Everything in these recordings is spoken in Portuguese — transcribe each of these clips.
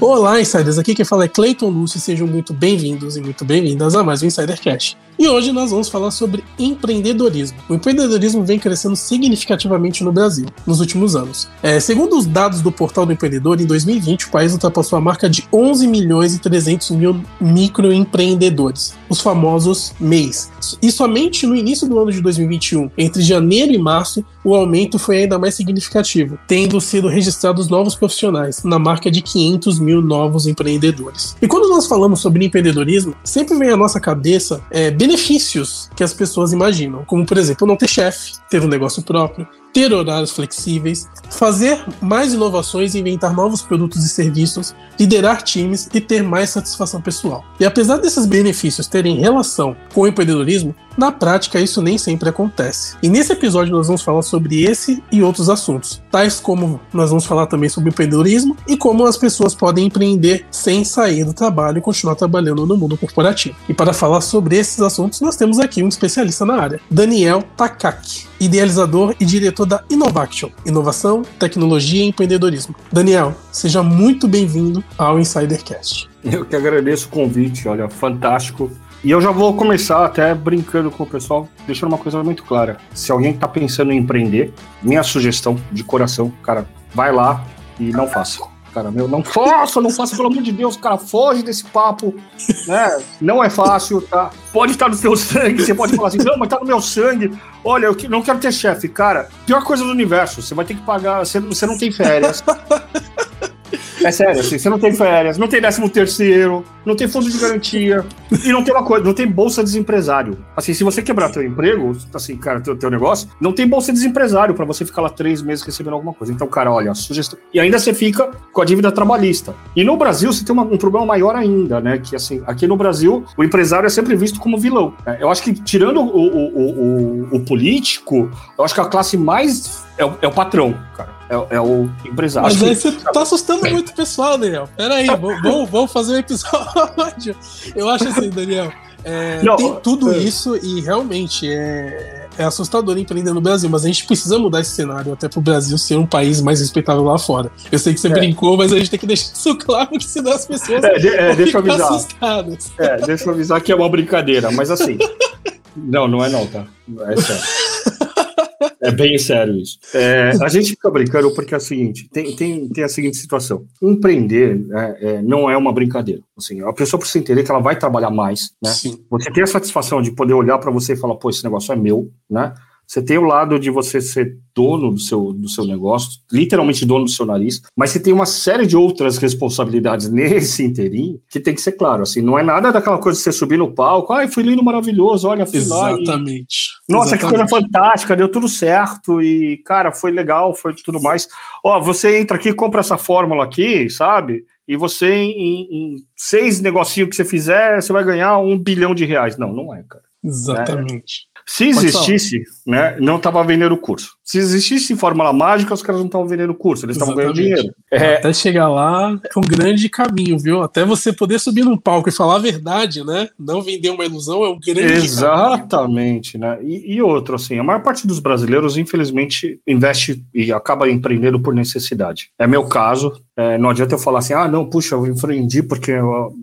Olá, insiders! Aqui quem fala é Cleiton Lúcio sejam muito bem-vindos e muito bem-vindas a mais um Insider Cash. E hoje nós vamos falar sobre empreendedorismo. O empreendedorismo vem crescendo significativamente no Brasil nos últimos anos. É, segundo os dados do Portal do Empreendedor, em 2020 o país ultrapassou a marca de 11 milhões e 300 mil microempreendedores, os famosos MEIs. E somente no início do ano de 2021, entre janeiro e março, o aumento foi ainda mais significativo, tendo sido registrados novos profissionais, na marca de 500 mil novos empreendedores. E quando nós falamos sobre empreendedorismo, sempre vem à nossa cabeça é, benefícios que as pessoas imaginam, como por exemplo não ter chefe, ter um negócio próprio, ter horários flexíveis, fazer mais inovações inventar novos produtos e serviços, liderar times e ter mais satisfação pessoal. E apesar desses benefícios terem relação com o empreendedorismo, na prática isso nem sempre acontece. E nesse episódio nós vamos falar sobre esse e outros assuntos, tais como nós vamos falar também sobre empreendedorismo e como as pessoas podem empreender sem sair do trabalho e continuar trabalhando no mundo corporativo. E para falar sobre esses assuntos, nós temos aqui um especialista na área, Daniel Takaki, idealizador e diretor da Innovaction, inovação, tecnologia e empreendedorismo. Daniel, seja muito bem-vindo ao Insidercast. Eu que agradeço o convite, olha, fantástico. E eu já vou começar até brincando com o pessoal, deixando uma coisa muito clara. Se alguém está pensando em empreender, minha sugestão de coração, cara, vai lá e não faça cara, meu, não faça, não faça, pelo amor de Deus, cara, foge desse papo, né? Não é fácil, tá? Pode estar no seu sangue, você pode falar assim, não, mas tá no meu sangue. Olha, eu não quero ter chefe, cara. Pior coisa do universo, você vai ter que pagar, você, você não tem férias. É sério, assim, você não tem férias, não tem décimo terceiro, não tem fundo de garantia e não tem uma coisa, não tem bolsa de desempresário. Assim, se você quebrar teu emprego, assim, cara, teu, teu negócio, não tem bolsa de desempresário para você ficar lá três meses recebendo alguma coisa. Então, cara, olha, sugestão. E ainda você fica com a dívida trabalhista. E no Brasil você tem uma, um problema maior ainda, né? Que assim, aqui no Brasil o empresário é sempre visto como vilão. Né? Eu acho que tirando o, o, o, o político, eu acho que a classe mais é o, é o patrão, cara. É, é, o empresário. Mas aí você tá assustando muito o pessoal, Daniel. Pera aí, vamos, vamos fazer um episódio. Eu acho assim, Daniel. É, Não, tem tudo é. isso e realmente é, é assustador empreender no Brasil, mas a gente precisa mudar esse cenário até pro Brasil ser um país mais respeitável lá fora. Eu sei que você é. brincou, mas a gente tem que deixar isso claro, que senão as pessoas é, de, é, deixa eu avisar. assustadas. É, deixa eu avisar que é uma brincadeira, mas assim. não, não é não, tá? É sério. É bem sério isso. É, a gente fica brincando porque é o seguinte: tem, tem, tem a seguinte situação. Empreender é, é, não é uma brincadeira. Assim, a pessoa precisa entender que ela vai trabalhar mais, né? Sim. Você tem a satisfação de poder olhar para você e falar, pô, esse negócio é meu, né? Você tem o lado de você ser dono do seu, do seu negócio, literalmente dono do seu nariz, mas você tem uma série de outras responsabilidades nesse inteirinho que tem que ser claro. Assim, não é nada daquela coisa de você subir no palco, ai, foi lindo, maravilhoso, olha, fui Exatamente. E... Nossa, Exatamente. que coisa fantástica, deu tudo certo e, cara, foi legal, foi tudo mais. Ó, você entra aqui, compra essa fórmula aqui, sabe? E você, em, em seis negocinhos que você fizer, você vai ganhar um bilhão de reais. Não, não é, cara. Exatamente. Se existisse, né, não estava vendendo o curso. Se existisse fórmula mágica, os caras não estavam vendendo o curso, eles estavam ganhando dinheiro. É... Até chegar lá é um grande caminho, viu? Até você poder subir num palco e falar a verdade, né? Não vender uma ilusão é um grande Exatamente, caminho. né? E, e outro, assim, a maior parte dos brasileiros, infelizmente, investe e acaba empreendendo por necessidade. É meu caso. É, não adianta eu falar assim, ah, não, puxa, eu empreendi porque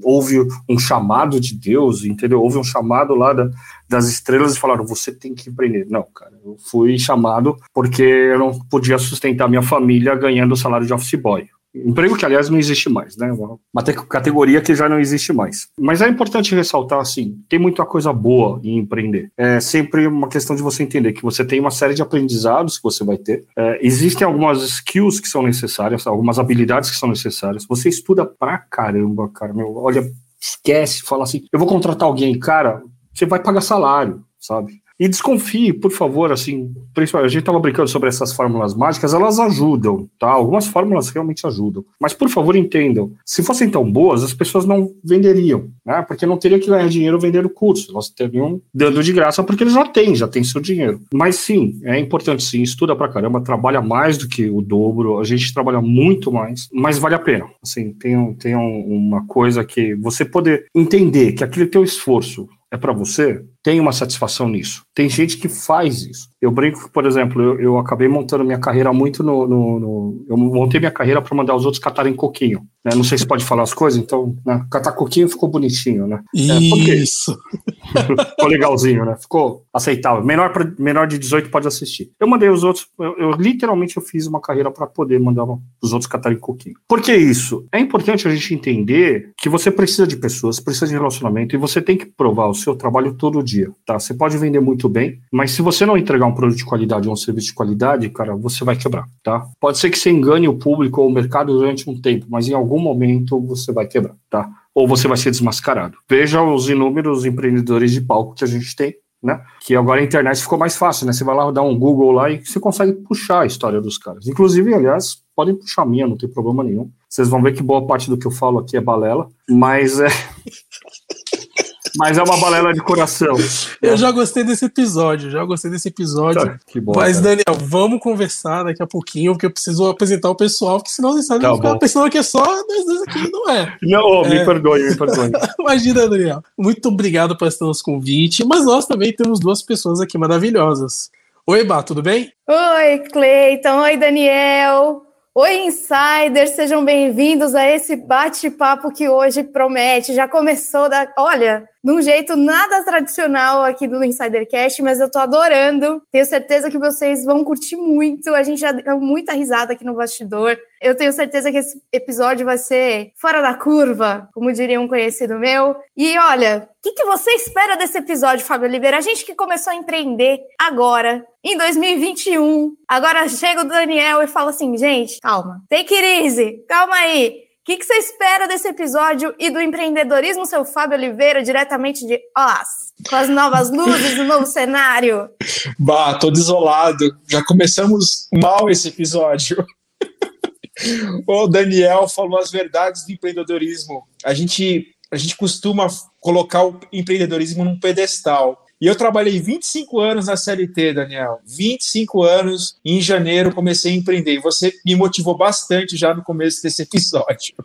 houve um chamado de Deus, entendeu? Houve um chamado lá da, das estrelas e falaram, você tem que empreender. Não, cara, eu fui chamado porque eu não podia sustentar minha família ganhando o salário de office boy. Emprego que, aliás, não existe mais, né? Uma categoria que já não existe mais. Mas é importante ressaltar, assim, tem muita coisa boa em empreender. É sempre uma questão de você entender que você tem uma série de aprendizados que você vai ter. É, existem algumas skills que são necessárias, algumas habilidades que são necessárias. Você estuda pra caramba, cara. Meu, olha, esquece, fala assim, eu vou contratar alguém, cara, você vai pagar salário, sabe? E desconfie, por favor, assim, principalmente, a gente estava brincando sobre essas fórmulas mágicas, elas ajudam, tá? Algumas fórmulas realmente ajudam. Mas, por favor, entendam, se fossem tão boas, as pessoas não venderiam, né? Porque não teriam que ganhar dinheiro vendendo o curso, elas teriam dando de graça porque eles já têm, já têm seu dinheiro. Mas sim, é importante sim, estuda pra caramba, trabalha mais do que o dobro, a gente trabalha muito mais, mas vale a pena. Assim, tem, tem uma coisa que você poder entender que aquele teu esforço é para você, tem uma satisfação nisso. Tem gente que faz isso. Eu brinco que, por exemplo, eu, eu acabei montando minha carreira muito no. no, no eu montei minha carreira para mandar os outros catarem coquinho. Né? Não sei se pode falar as coisas, então, né? catar coquinho ficou bonitinho, né? É, isso. É, ficou legalzinho, né? Ficou aceitável. Menor, pra, menor de 18 pode assistir. Eu mandei os outros, eu, eu literalmente eu fiz uma carreira para poder mandar os outros catarem coquinho. Por que isso? É importante a gente entender que você precisa de pessoas, precisa de relacionamento e você tem que provar o seu trabalho todo dia, tá? Você pode vender muito bem, mas se você não entregar um produto de qualidade ou um serviço de qualidade, cara, você vai quebrar, tá? Pode ser que você engane o público ou o mercado durante um tempo, mas em algum momento você vai quebrar, tá? Ou você vai ser desmascarado. Veja os inúmeros empreendedores de palco que a gente tem, né? Que agora a internet ficou mais fácil, né? Você vai lá dar um Google lá e você consegue puxar a história dos caras. Inclusive, aliás, podem puxar a minha, não tem problema nenhum. Vocês vão ver que boa parte do que eu falo aqui é balela, mas é. mas é uma balela de coração. Eu já gostei desse episódio, já gostei desse episódio. Tá, que bom, mas, cara. Daniel, vamos conversar daqui a pouquinho, porque eu preciso apresentar o pessoal, porque senão vocês sabem tá ficar pensando que é só nós dois aqui, não é. Não, é... me perdoe, me perdoe. Imagina, Daniel. Muito obrigado por estar nosso convite, mas nós também temos duas pessoas aqui maravilhosas. Oi, Bá, tudo bem? Oi, Cleiton. Oi, Daniel. Oi, insiders, sejam bem-vindos a esse bate-papo que hoje promete. Já começou da. Olha, de um jeito nada tradicional aqui do Insidercast, mas eu tô adorando. Tenho certeza que vocês vão curtir muito. A gente já deu muita risada aqui no bastidor. Eu tenho certeza que esse episódio vai ser fora da curva, como diria um conhecido meu. E olha, o que, que você espera desse episódio, Fábio Oliveira? A gente que começou a empreender agora, em 2021. Agora chega o Daniel e fala assim, gente, calma, take it easy, calma aí. O que, que, você espera desse episódio e do empreendedorismo, seu Fábio Oliveira, diretamente de Oz, com as novas luzes do novo cenário? Bah, tô desolado. Já começamos mal esse episódio. o Daniel falou as verdades do empreendedorismo. A gente, a gente costuma colocar o empreendedorismo num pedestal. E eu trabalhei 25 anos na CLT, Daniel. 25 anos. em janeiro comecei a empreender. E você me motivou bastante já no começo desse episódio.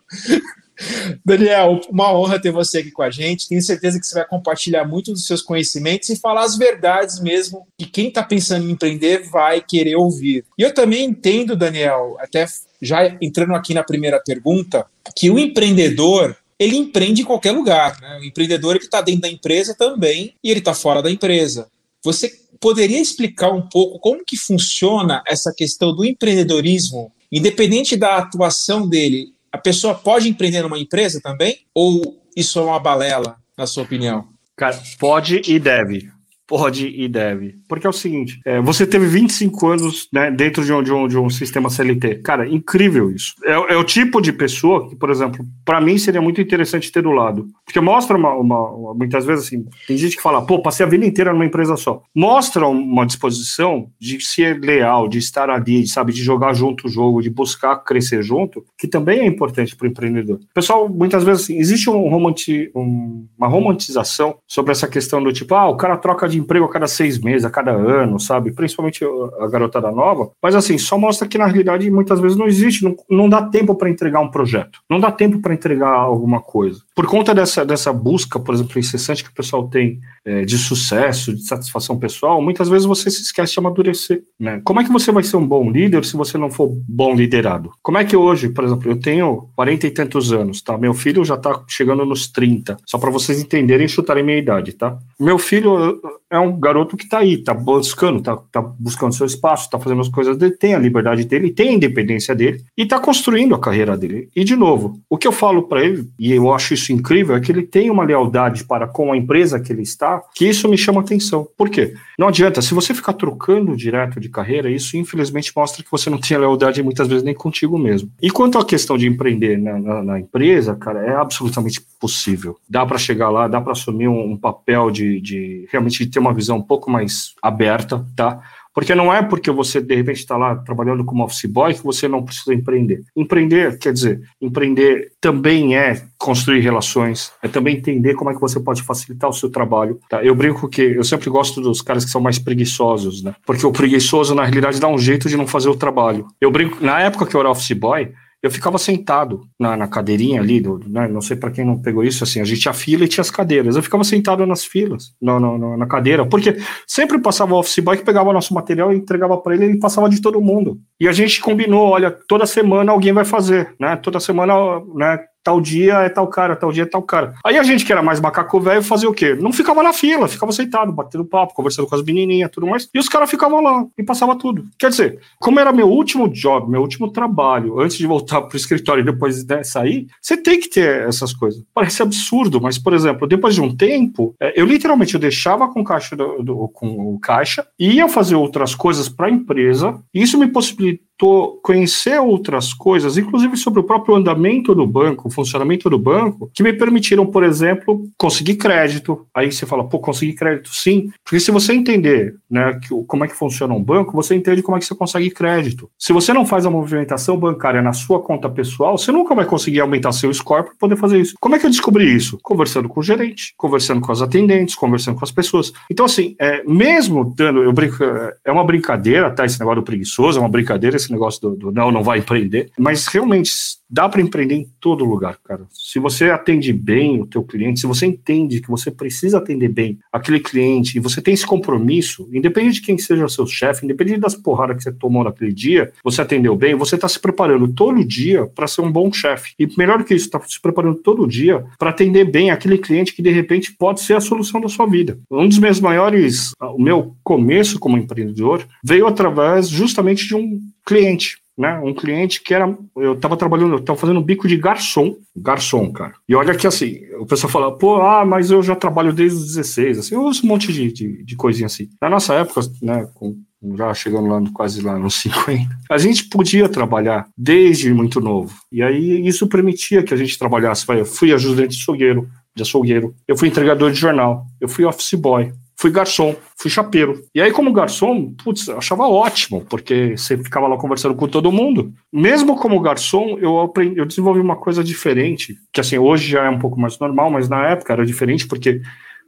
Daniel, uma honra ter você aqui com a gente. Tenho certeza que você vai compartilhar muito dos seus conhecimentos e falar as verdades mesmo que quem está pensando em empreender vai querer ouvir. E eu também entendo, Daniel, até já entrando aqui na primeira pergunta, que o empreendedor ele empreende em qualquer lugar. Né? O empreendedor que está dentro da empresa também e ele está fora da empresa. Você poderia explicar um pouco como que funciona essa questão do empreendedorismo, independente da atuação dele? A pessoa pode empreender numa empresa também? Ou isso é uma balela, na sua opinião? Cara, pode e deve pode e deve. Porque é o seguinte, é, você teve 25 anos né, dentro de um, de, um, de um sistema CLT. Cara, incrível isso. É, é o tipo de pessoa que, por exemplo, para mim seria muito interessante ter do lado. Porque mostra uma, uma, uma, muitas vezes assim, tem gente que fala, pô, passei a vida inteira numa empresa só. Mostra uma disposição de ser leal, de estar ali, sabe, de jogar junto o jogo, de buscar crescer junto, que também é importante para o empreendedor. Pessoal, muitas vezes assim, existe um romanti, um, uma romantização sobre essa questão do tipo, ah, o cara troca de emprego a cada seis meses, a cada ano, sabe? Principalmente a garotada nova. Mas assim, só mostra que na realidade muitas vezes não existe, não, não dá tempo para entregar um projeto, não dá tempo para entregar alguma coisa. Por conta dessa, dessa busca, por exemplo, incessante que o pessoal tem é, de sucesso, de satisfação pessoal, muitas vezes você se esquece de amadurecer. Né? Como é que você vai ser um bom líder se você não for bom liderado? Como é que hoje, por exemplo, eu tenho 40 e tantos anos, tá? Meu filho já tá chegando nos 30, só para vocês entenderem e chutarem minha idade, tá? Meu filho é um garoto que tá aí, tá buscando, tá, tá buscando seu espaço, tá fazendo as coisas dele, tem a liberdade dele, tem a independência dele e tá construindo a carreira dele. E, de novo, o que eu falo para ele, e eu acho isso incrível, é que ele tem uma lealdade para com a empresa que ele está, que isso me chama atenção. Por quê? Não adianta, se você ficar trocando direto de carreira, isso infelizmente mostra que você não tem lealdade muitas vezes nem contigo mesmo. E quanto à questão de empreender na, na, na empresa, cara, é absolutamente possível. Dá para chegar lá, dá para assumir um, um papel de, de realmente ter uma visão um pouco mais aberta, tá? Porque não é porque você, de repente, está lá trabalhando como office boy que você não precisa empreender. Empreender, quer dizer, empreender também é construir relações, é também entender como é que você pode facilitar o seu trabalho. Tá? Eu brinco que eu sempre gosto dos caras que são mais preguiçosos, né? Porque o preguiçoso, na realidade, dá um jeito de não fazer o trabalho. Eu brinco, na época que eu era office boy, eu ficava sentado na, na cadeirinha ali, do, né, não sei para quem não pegou isso, assim, a gente tinha fila e tinha as cadeiras. Eu ficava sentado nas filas, no, no, na cadeira, porque sempre passava o office boy que pegava nosso material e entregava para ele e passava de todo mundo. E a gente combinou, olha, toda semana alguém vai fazer, né? Toda semana, né, tal dia é tal cara, tal dia é tal cara. Aí a gente que era mais macaco velho fazia o quê? Não ficava na fila, ficava sentado, batendo papo, conversando com as menininhas, tudo mais. E os caras ficavam lá e passava tudo. Quer dizer, como era meu último job, meu último trabalho, antes de voltar pro escritório e depois né, sair, você tem que ter essas coisas. Parece absurdo, mas por exemplo, depois de um tempo, é, eu literalmente eu deixava com caixa do, do, com o caixa, ia fazer outras coisas para a empresa. E isso me actually conhecer outras coisas, inclusive sobre o próprio andamento do banco, o funcionamento do banco, que me permitiram, por exemplo, conseguir crédito. Aí você fala, pô, conseguir crédito sim, porque se você entender né, que, como é que funciona um banco, você entende como é que você consegue crédito. Se você não faz a movimentação bancária na sua conta pessoal, você nunca vai conseguir aumentar seu score para poder fazer isso. Como é que eu descobri isso? Conversando com o gerente, conversando com as atendentes, conversando com as pessoas. Então, assim, é, mesmo dando, eu brinco, é uma brincadeira, tá? Esse negócio do preguiçoso, é uma brincadeira, esse negócio do, do não, não vai empreender, mas realmente dá para empreender em todo lugar, cara. Se você atende bem o teu cliente, se você entende que você precisa atender bem aquele cliente e você tem esse compromisso, independente de quem seja o seu chefe, independente das porradas que você tomou naquele dia, você atendeu bem, você está se preparando todo dia para ser um bom chefe. E melhor que isso, está se preparando todo dia para atender bem aquele cliente que de repente pode ser a solução da sua vida. Um dos meus maiores, o meu começo como empreendedor veio através justamente de um cliente né? Um cliente que era. Eu estava trabalhando, eu estava fazendo bico de garçom, garçom, cara. E olha que assim, o pessoal fala, pô, ah, mas eu já trabalho desde os 16, assim, eu uso um monte de, de, de coisinha assim. Na nossa época, né, com, já chegando lá quase lá nos 50, a gente podia trabalhar desde muito novo. E aí isso permitia que a gente trabalhasse. Eu fui ajudante de açougueiro, de açougueiro, eu fui entregador de jornal, eu fui office boy, fui garçom, fui chapeiro. E aí, como garçom, putz, eu achava ótimo, porque você ficava lá conversando com todo mundo. Mesmo como garçom, eu, aprendi, eu desenvolvi uma coisa diferente, que assim, hoje já é um pouco mais normal, mas na época era diferente, porque,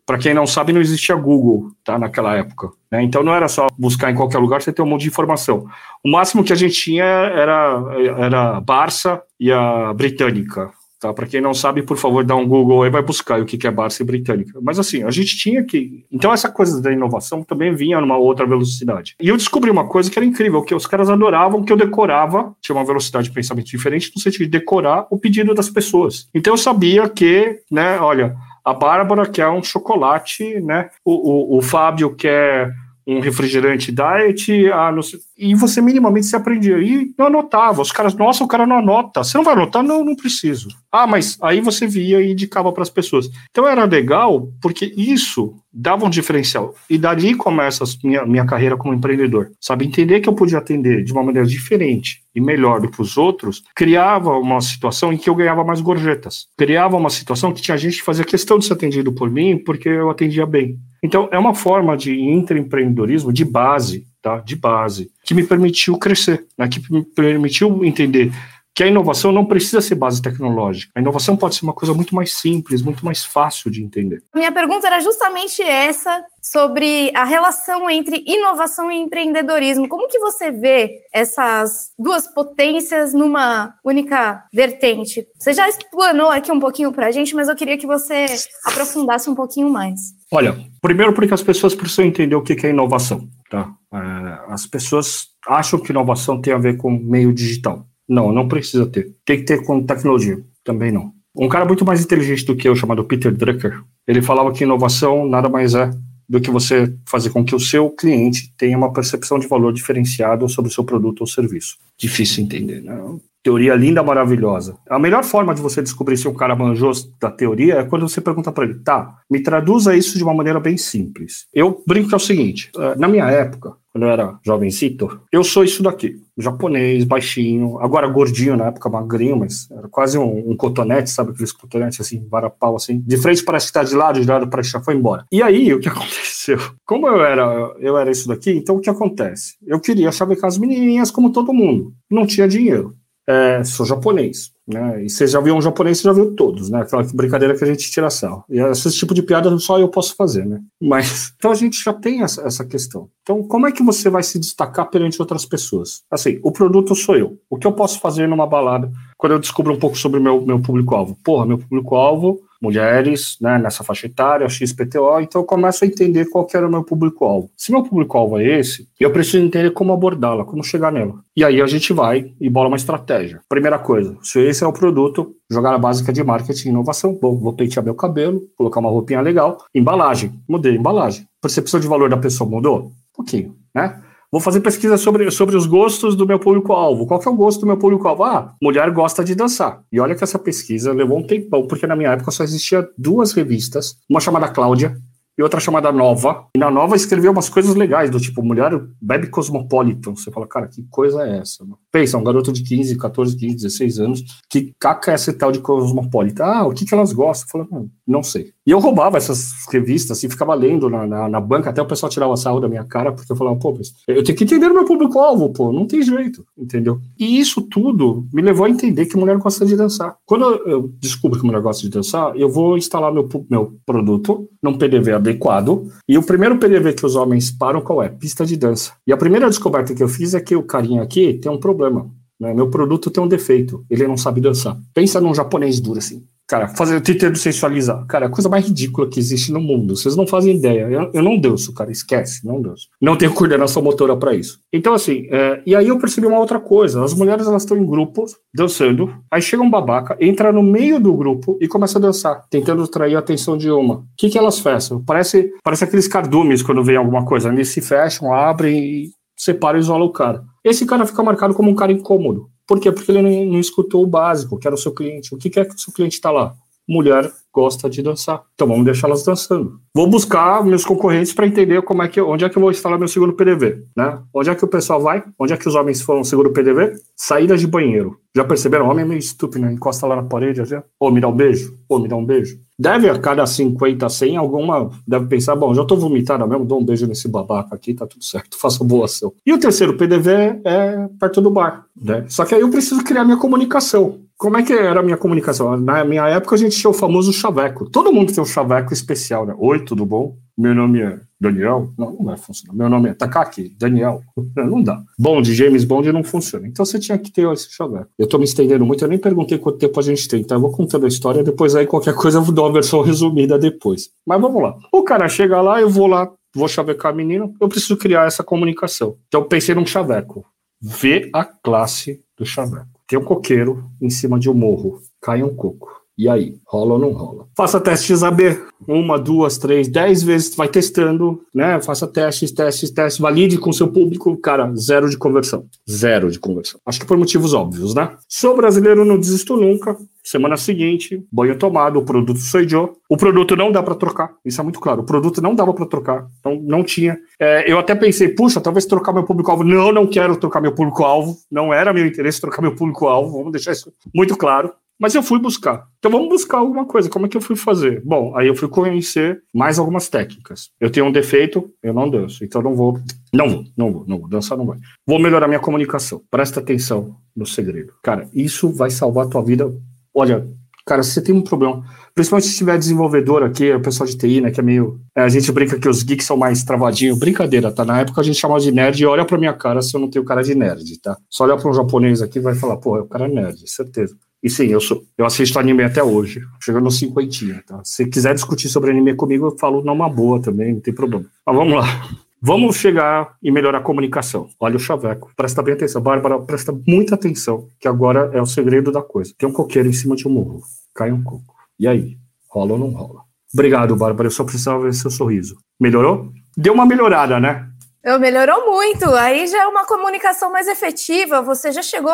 para quem não sabe, não existia Google, tá, naquela época. Né? Então não era só buscar em qualquer lugar, você ter um monte de informação. O máximo que a gente tinha era, era Barça e a Britânica, Tá? Para quem não sabe, por favor, dá um Google aí, vai buscar o que é Barça Britânica. Mas assim, a gente tinha que. Então, essa coisa da inovação também vinha numa outra velocidade. E eu descobri uma coisa que era incrível, que os caras adoravam que eu decorava, tinha uma velocidade de pensamento diferente, no sentido de decorar o pedido das pessoas. Então eu sabia que, né, olha, a Bárbara quer um chocolate, né? O, o, o Fábio quer um refrigerante diet, ah, sei, e você minimamente se aprendia. E não anotava. Os caras, nossa, o cara não anota. Você não vai anotar? Não, não preciso. Ah, mas aí você via e indicava para as pessoas. Então era legal, porque isso dava um diferencial. E dali começa a minha, minha carreira como empreendedor. Sabe, entender que eu podia atender de uma maneira diferente e melhor do que os outros, criava uma situação em que eu ganhava mais gorjetas. Criava uma situação que tinha gente que fazia questão de ser atendido por mim porque eu atendia bem. Então, é uma forma de intraempreendedorismo de base, tá? De base, que me permitiu crescer, né? que me permitiu entender que a inovação não precisa ser base tecnológica. A inovação pode ser uma coisa muito mais simples, muito mais fácil de entender. Minha pergunta era justamente essa sobre a relação entre inovação e empreendedorismo. Como que você vê essas duas potências numa única vertente? Você já explanou aqui um pouquinho para a gente, mas eu queria que você aprofundasse um pouquinho mais. Olha, primeiro porque as pessoas precisam entender o que é inovação. Tá? É, as pessoas acham que inovação tem a ver com meio digital. Não, não precisa ter. Tem que ter com tecnologia. Também não. Um cara muito mais inteligente do que eu, chamado Peter Drucker, ele falava que inovação nada mais é do que você fazer com que o seu cliente tenha uma percepção de valor diferenciado sobre o seu produto ou serviço. Difícil entender, né? Teoria linda, maravilhosa. A melhor forma de você descobrir se um cara manjou da teoria é quando você pergunta para ele, tá, me traduza isso de uma maneira bem simples. Eu brinco que é o seguinte, eh, na minha época, quando eu era jovencito, eu sou isso daqui. Japonês, baixinho, agora gordinho, na época magrinho, mas era quase um, um cotonete, sabe? Aqueles cotonetes assim, varapau assim. De frente parece que tá de lado, de lado parece que já foi embora. E aí, o que aconteceu? Como eu era, eu era isso daqui, então o que acontece? Eu queria chavecar as menininhas como todo mundo. Não tinha dinheiro. É, sou japonês. Né? E você já viu um japonês, você já viu todos, né? Aquela brincadeira que a gente tira sal. E esse tipo de piada só eu posso fazer, né? Mas então a gente já tem essa, essa questão. Então, como é que você vai se destacar perante outras pessoas? Assim, o produto sou eu. O que eu posso fazer numa balada quando eu descubro um pouco sobre meu, meu público-alvo? Porra, meu público-alvo mulheres, né, nessa faixa etária, XPTO, então eu começo a entender qual que era o meu público-alvo. Se meu público-alvo é esse, eu preciso entender como abordá-la, como chegar nela. E aí a gente vai e bola uma estratégia. Primeira coisa, se esse é o produto, jogada básica de marketing e inovação. Bom, vou pentear meu cabelo, colocar uma roupinha legal. Embalagem, mudei a embalagem. Percepção de valor da pessoa mudou? Um pouquinho, né? Vou fazer pesquisa sobre, sobre os gostos do meu público-alvo. Qual que é o gosto do meu público-alvo? Ah, mulher gosta de dançar. E olha que essa pesquisa levou um tempão, porque na minha época só existia duas revistas, uma chamada Cláudia e outra chamada Nova. E na Nova escreveu umas coisas legais, do tipo, mulher bebe Cosmopolitan. Você fala, cara, que coisa é essa? Mano? Pensa, um garoto de 15, 14, 15, 16 anos, que caca é esse tal de Cosmopolitan? Ah, o que, que elas gostam? Eu falo, não sei. E eu roubava essas revistas, assim, ficava lendo na, na, na, banca, até o pessoal tirava sarro da minha cara, porque eu falava, pô, eu tenho que entender o meu público-alvo, pô, não tem jeito, entendeu? E isso tudo me levou a entender que mulher gosta de dançar. Quando eu descubro que mulher gosta de dançar, eu vou instalar meu, meu produto num PDV adequado, e o primeiro PDV que os homens param, qual é? Pista de dança. E a primeira descoberta que eu fiz é que o carinha aqui tem um problema. Né? Meu produto tem um defeito, ele não sabe dançar. Pensa num japonês duro assim. Cara, fazer, tentando sensualizar. Cara, a coisa mais ridícula que existe no mundo. Vocês não fazem ideia. Eu, eu não danço, cara. Esquece, não danço. Não tenho coordenação motora para isso. Então, assim, é, e aí eu percebi uma outra coisa. As mulheres, elas estão em grupos, dançando. Aí chega um babaca, entra no meio do grupo e começa a dançar, tentando atrair a atenção de uma. O que, que elas fecham? Parece, parece aqueles cardumes quando vem alguma coisa. Eles se fecham, abrem e separam e isolam o cara. Esse cara fica marcado como um cara incômodo. Por quê? Porque ele não, não escutou o básico, que era o seu cliente. O que, que é que o seu cliente está lá? Mulher gosta de dançar. Então vamos deixar elas dançando. Vou buscar meus concorrentes para entender como é que, onde é que eu vou instalar meu seguro PDV, né? Onde é que o pessoal vai? Onde é que os homens foram seguro PDV? Saída de banheiro. Já perceberam? O homem é meio estúpido, né? Encosta lá na parede, assim, ô, me dá um beijo, ô, me dá um beijo. Deve a cada 50, 100, alguma deve pensar, bom, já tô vomitando mesmo, dou um beijo nesse babaca aqui, tá tudo certo, faça boa ação. E o terceiro PDV é perto do bar, né? Só que aí eu preciso criar minha comunicação. Como é que era a minha comunicação? Na minha época a gente tinha o famoso chaveco. Todo mundo tem um chaveco especial, né? Oi, tudo bom? Meu nome é Daniel. Não, não vai funcionar. Meu nome é Takaki, Daniel. Não dá. Bond, James Bond não funciona. Então você tinha que ter esse chaveco. Eu tô me estendendo muito, eu nem perguntei quanto tempo a gente tem, então eu vou contando a história, depois aí qualquer coisa eu dar uma versão resumida depois. Mas vamos lá. O cara chega lá, eu vou lá, vou chavecar a menina, eu preciso criar essa comunicação. Então eu pensei num chaveco. Vê a classe do chaveco. Tem um coqueiro em cima de um morro. Cai um coco. E aí, rola ou não rola? Faça testes AB, uma, duas, três, dez vezes, vai testando, né? Faça testes, testes, testes, valide com seu público, cara, zero de conversão. Zero de conversão. Acho que por motivos óbvios, né? Sou brasileiro, não desisto nunca. Semana seguinte, banho tomado, o produto sou eu. O produto não dá para trocar, isso é muito claro. O produto não dava para trocar, não, não tinha. É, eu até pensei, puxa, talvez trocar meu público-alvo. Não, não quero trocar meu público-alvo. Não era meu interesse trocar meu público-alvo. Vamos deixar isso muito claro. Mas eu fui buscar. Então vamos buscar alguma coisa. Como é que eu fui fazer? Bom, aí eu fui conhecer mais algumas técnicas. Eu tenho um defeito, eu não danço. Então não vou, não vou, não vou, não vou. Dançar não vai. Vou melhorar minha comunicação. Presta atenção no segredo. Cara, isso vai salvar a tua vida. Olha, cara, se você tem um problema, principalmente se tiver desenvolvedor aqui, o pessoal de TI, né, que é meio. É, a gente brinca que os geeks são mais travadinhos. Brincadeira, tá? Na época a gente chamava de nerd e olha pra minha cara se eu não tenho cara de nerd, tá? Só olha pra um japonês aqui vai falar, pô, o cara é nerd, certeza. E sim, eu, sou, eu assisto anime até hoje, chegando nos cinquentinha, tá? Se quiser discutir sobre anime comigo, eu falo numa boa também, não tem problema. Mas vamos lá. Vamos chegar e melhorar a comunicação. Olha o chaveco. Presta bem atenção. Bárbara, presta muita atenção, que agora é o segredo da coisa. Tem um coqueiro em cima de um morro. Cai um coco. E aí? Rola ou não rola? Obrigado, Bárbara. Eu só precisava ver seu sorriso. Melhorou? Deu uma melhorada, né? Eu melhorou muito. Aí já é uma comunicação mais efetiva. Você já chegou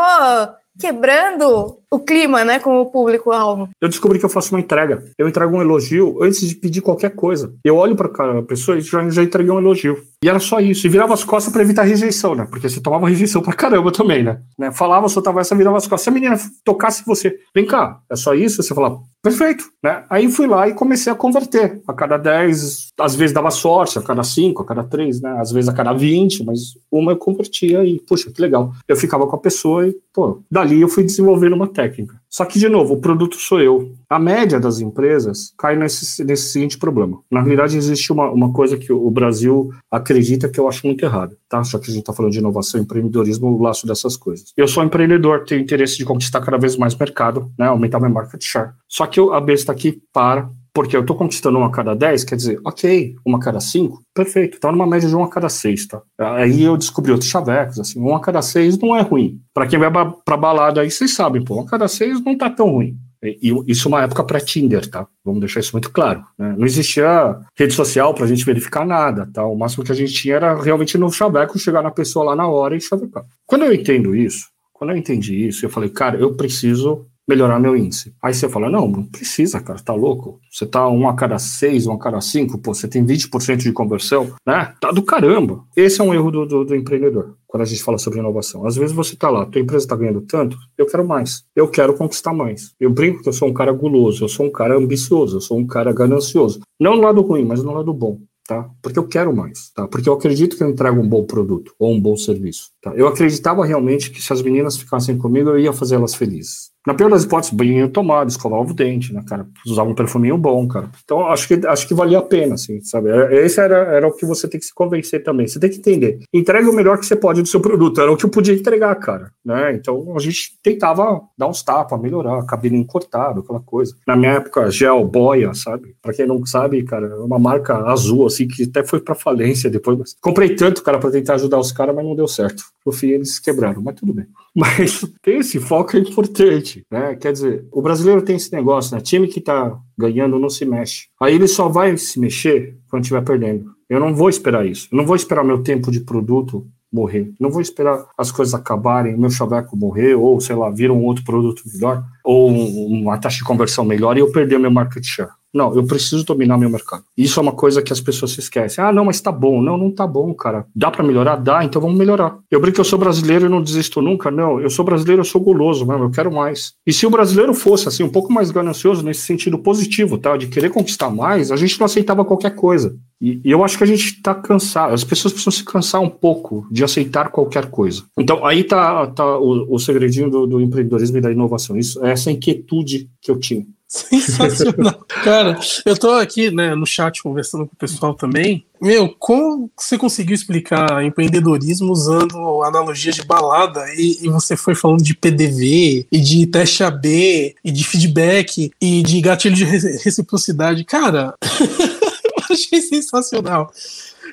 quebrando o clima, né, com o público-alvo. Eu descobri que eu faço uma entrega. Eu entrego um elogio antes de pedir qualquer coisa. Eu olho para a pessoa e já, já entreguei um elogio. E era só isso. E virava as costas para evitar rejeição, né? Porque você tomava rejeição pra caramba também, né? né? Falava, soltava essa, virava as costas. Se a menina tocasse você, vem cá, é só isso? Você falava, perfeito, né? Aí fui lá e comecei a converter. A cada 10, às vezes dava sorte, a cada 5, a cada 3, né? Às vezes a cada 20, mas uma eu convertia e, puxa, que legal. Eu ficava com a pessoa e, pô, dali eu fui desenvolvendo uma técnica. Só que, de novo, o produto sou eu. A média das empresas cai nesse, nesse seguinte problema. Na realidade, existe uma, uma coisa que o Brasil acredita que eu acho muito errado, tá? Já que a gente está falando de inovação, empreendedorismo, o laço dessas coisas. Eu sou empreendedor, tenho interesse de conquistar cada vez mais mercado, né? Aumentar meu market share. Só que eu, a besta aqui para porque eu estou conquistando uma a cada 10, quer dizer, ok, uma a cada 5, perfeito, tá numa média de uma a cada 6, tá? Aí eu descobri outros chavecos, assim, uma a cada 6 não é ruim. Para quem vai pra balada aí, vocês sabem, pô, uma a cada 6 não tá tão ruim. E isso é uma época pré-Tinder, tá? Vamos deixar isso muito claro. Né? Não existia rede social para a gente verificar nada, tá? O máximo que a gente tinha era realmente no chaveco, chegar na pessoa lá na hora e chavecar. Quando eu entendo isso, quando eu entendi isso, eu falei, cara, eu preciso melhorar meu índice. Aí você fala, não, não precisa, cara, tá louco? Você tá um a cada seis, um a cada cinco, pô, você tem 20% de conversão, né? Tá do caramba. Esse é um erro do, do, do, empreendedor, quando a gente fala sobre inovação. Às vezes você tá lá, tua empresa tá ganhando tanto, eu quero mais, eu quero conquistar mais. Eu brinco que eu sou um cara guloso, eu sou um cara ambicioso, eu sou um cara ganancioso. Não no lado ruim, mas no lado bom tá? Porque eu quero mais, tá? Porque eu acredito que eu entrego um bom produto ou um bom serviço, tá? Eu acreditava realmente que se as meninas ficassem comigo, eu ia fazer elas felizes. Na pior das hipóteses, banho tomado, escovava o dente, né, cara? Usava um perfuminho bom, cara. Então, acho que, acho que valia a pena, assim, sabe? É, esse era, era o que você tem que se convencer também. Você tem que entender. Entregue o melhor que você pode do seu produto. Era o que eu podia entregar, cara, né? Então, a gente tentava dar uns tapas, melhorar, cabelo cortado, aquela coisa. Na minha época, gel, boia, sabe? Pra quem não sabe, cara, é uma marca azul, assim, que até foi pra falência depois. Mas... Comprei tanto, cara, pra tentar ajudar os caras, mas não deu certo. No fim, eles quebraram, mas tudo bem. Mas tem esse foco é importante, né? Quer dizer, o brasileiro tem esse negócio, né? Time que tá ganhando não se mexe. Aí ele só vai se mexer quando estiver perdendo. Eu não vou esperar isso. Eu não vou esperar meu tempo de produto morrer. Não vou esperar as coisas acabarem, meu chaveco morrer, ou sei lá, vir um outro produto melhor, ou uma taxa de conversão melhor e eu perder meu market share. Não, eu preciso dominar meu mercado. Isso é uma coisa que as pessoas se esquecem. Ah, não, mas tá bom. Não, não tá bom, cara. Dá para melhorar? Dá, então vamos melhorar. Eu brinco que eu sou brasileiro e não desisto nunca. Não, eu sou brasileiro, eu sou guloso mesmo, eu quero mais. E se o brasileiro fosse, assim, um pouco mais ganancioso nesse sentido positivo, tá? De querer conquistar mais, a gente não aceitava qualquer coisa. E, eu acho que a gente tá cansado. As pessoas precisam se cansar um pouco de aceitar qualquer coisa. Então, aí tá, tá o, o segredinho do, do empreendedorismo e da inovação. Isso, é essa inquietude que eu tinha. Sensacional. Cara, eu tô aqui né, no chat conversando com o pessoal também. Meu, como você conseguiu explicar empreendedorismo usando analogia de balada e, e, você foi falando de PDV e de teste AB e de feedback e de gatilho de reciprocidade? Cara, eu achei sensacional.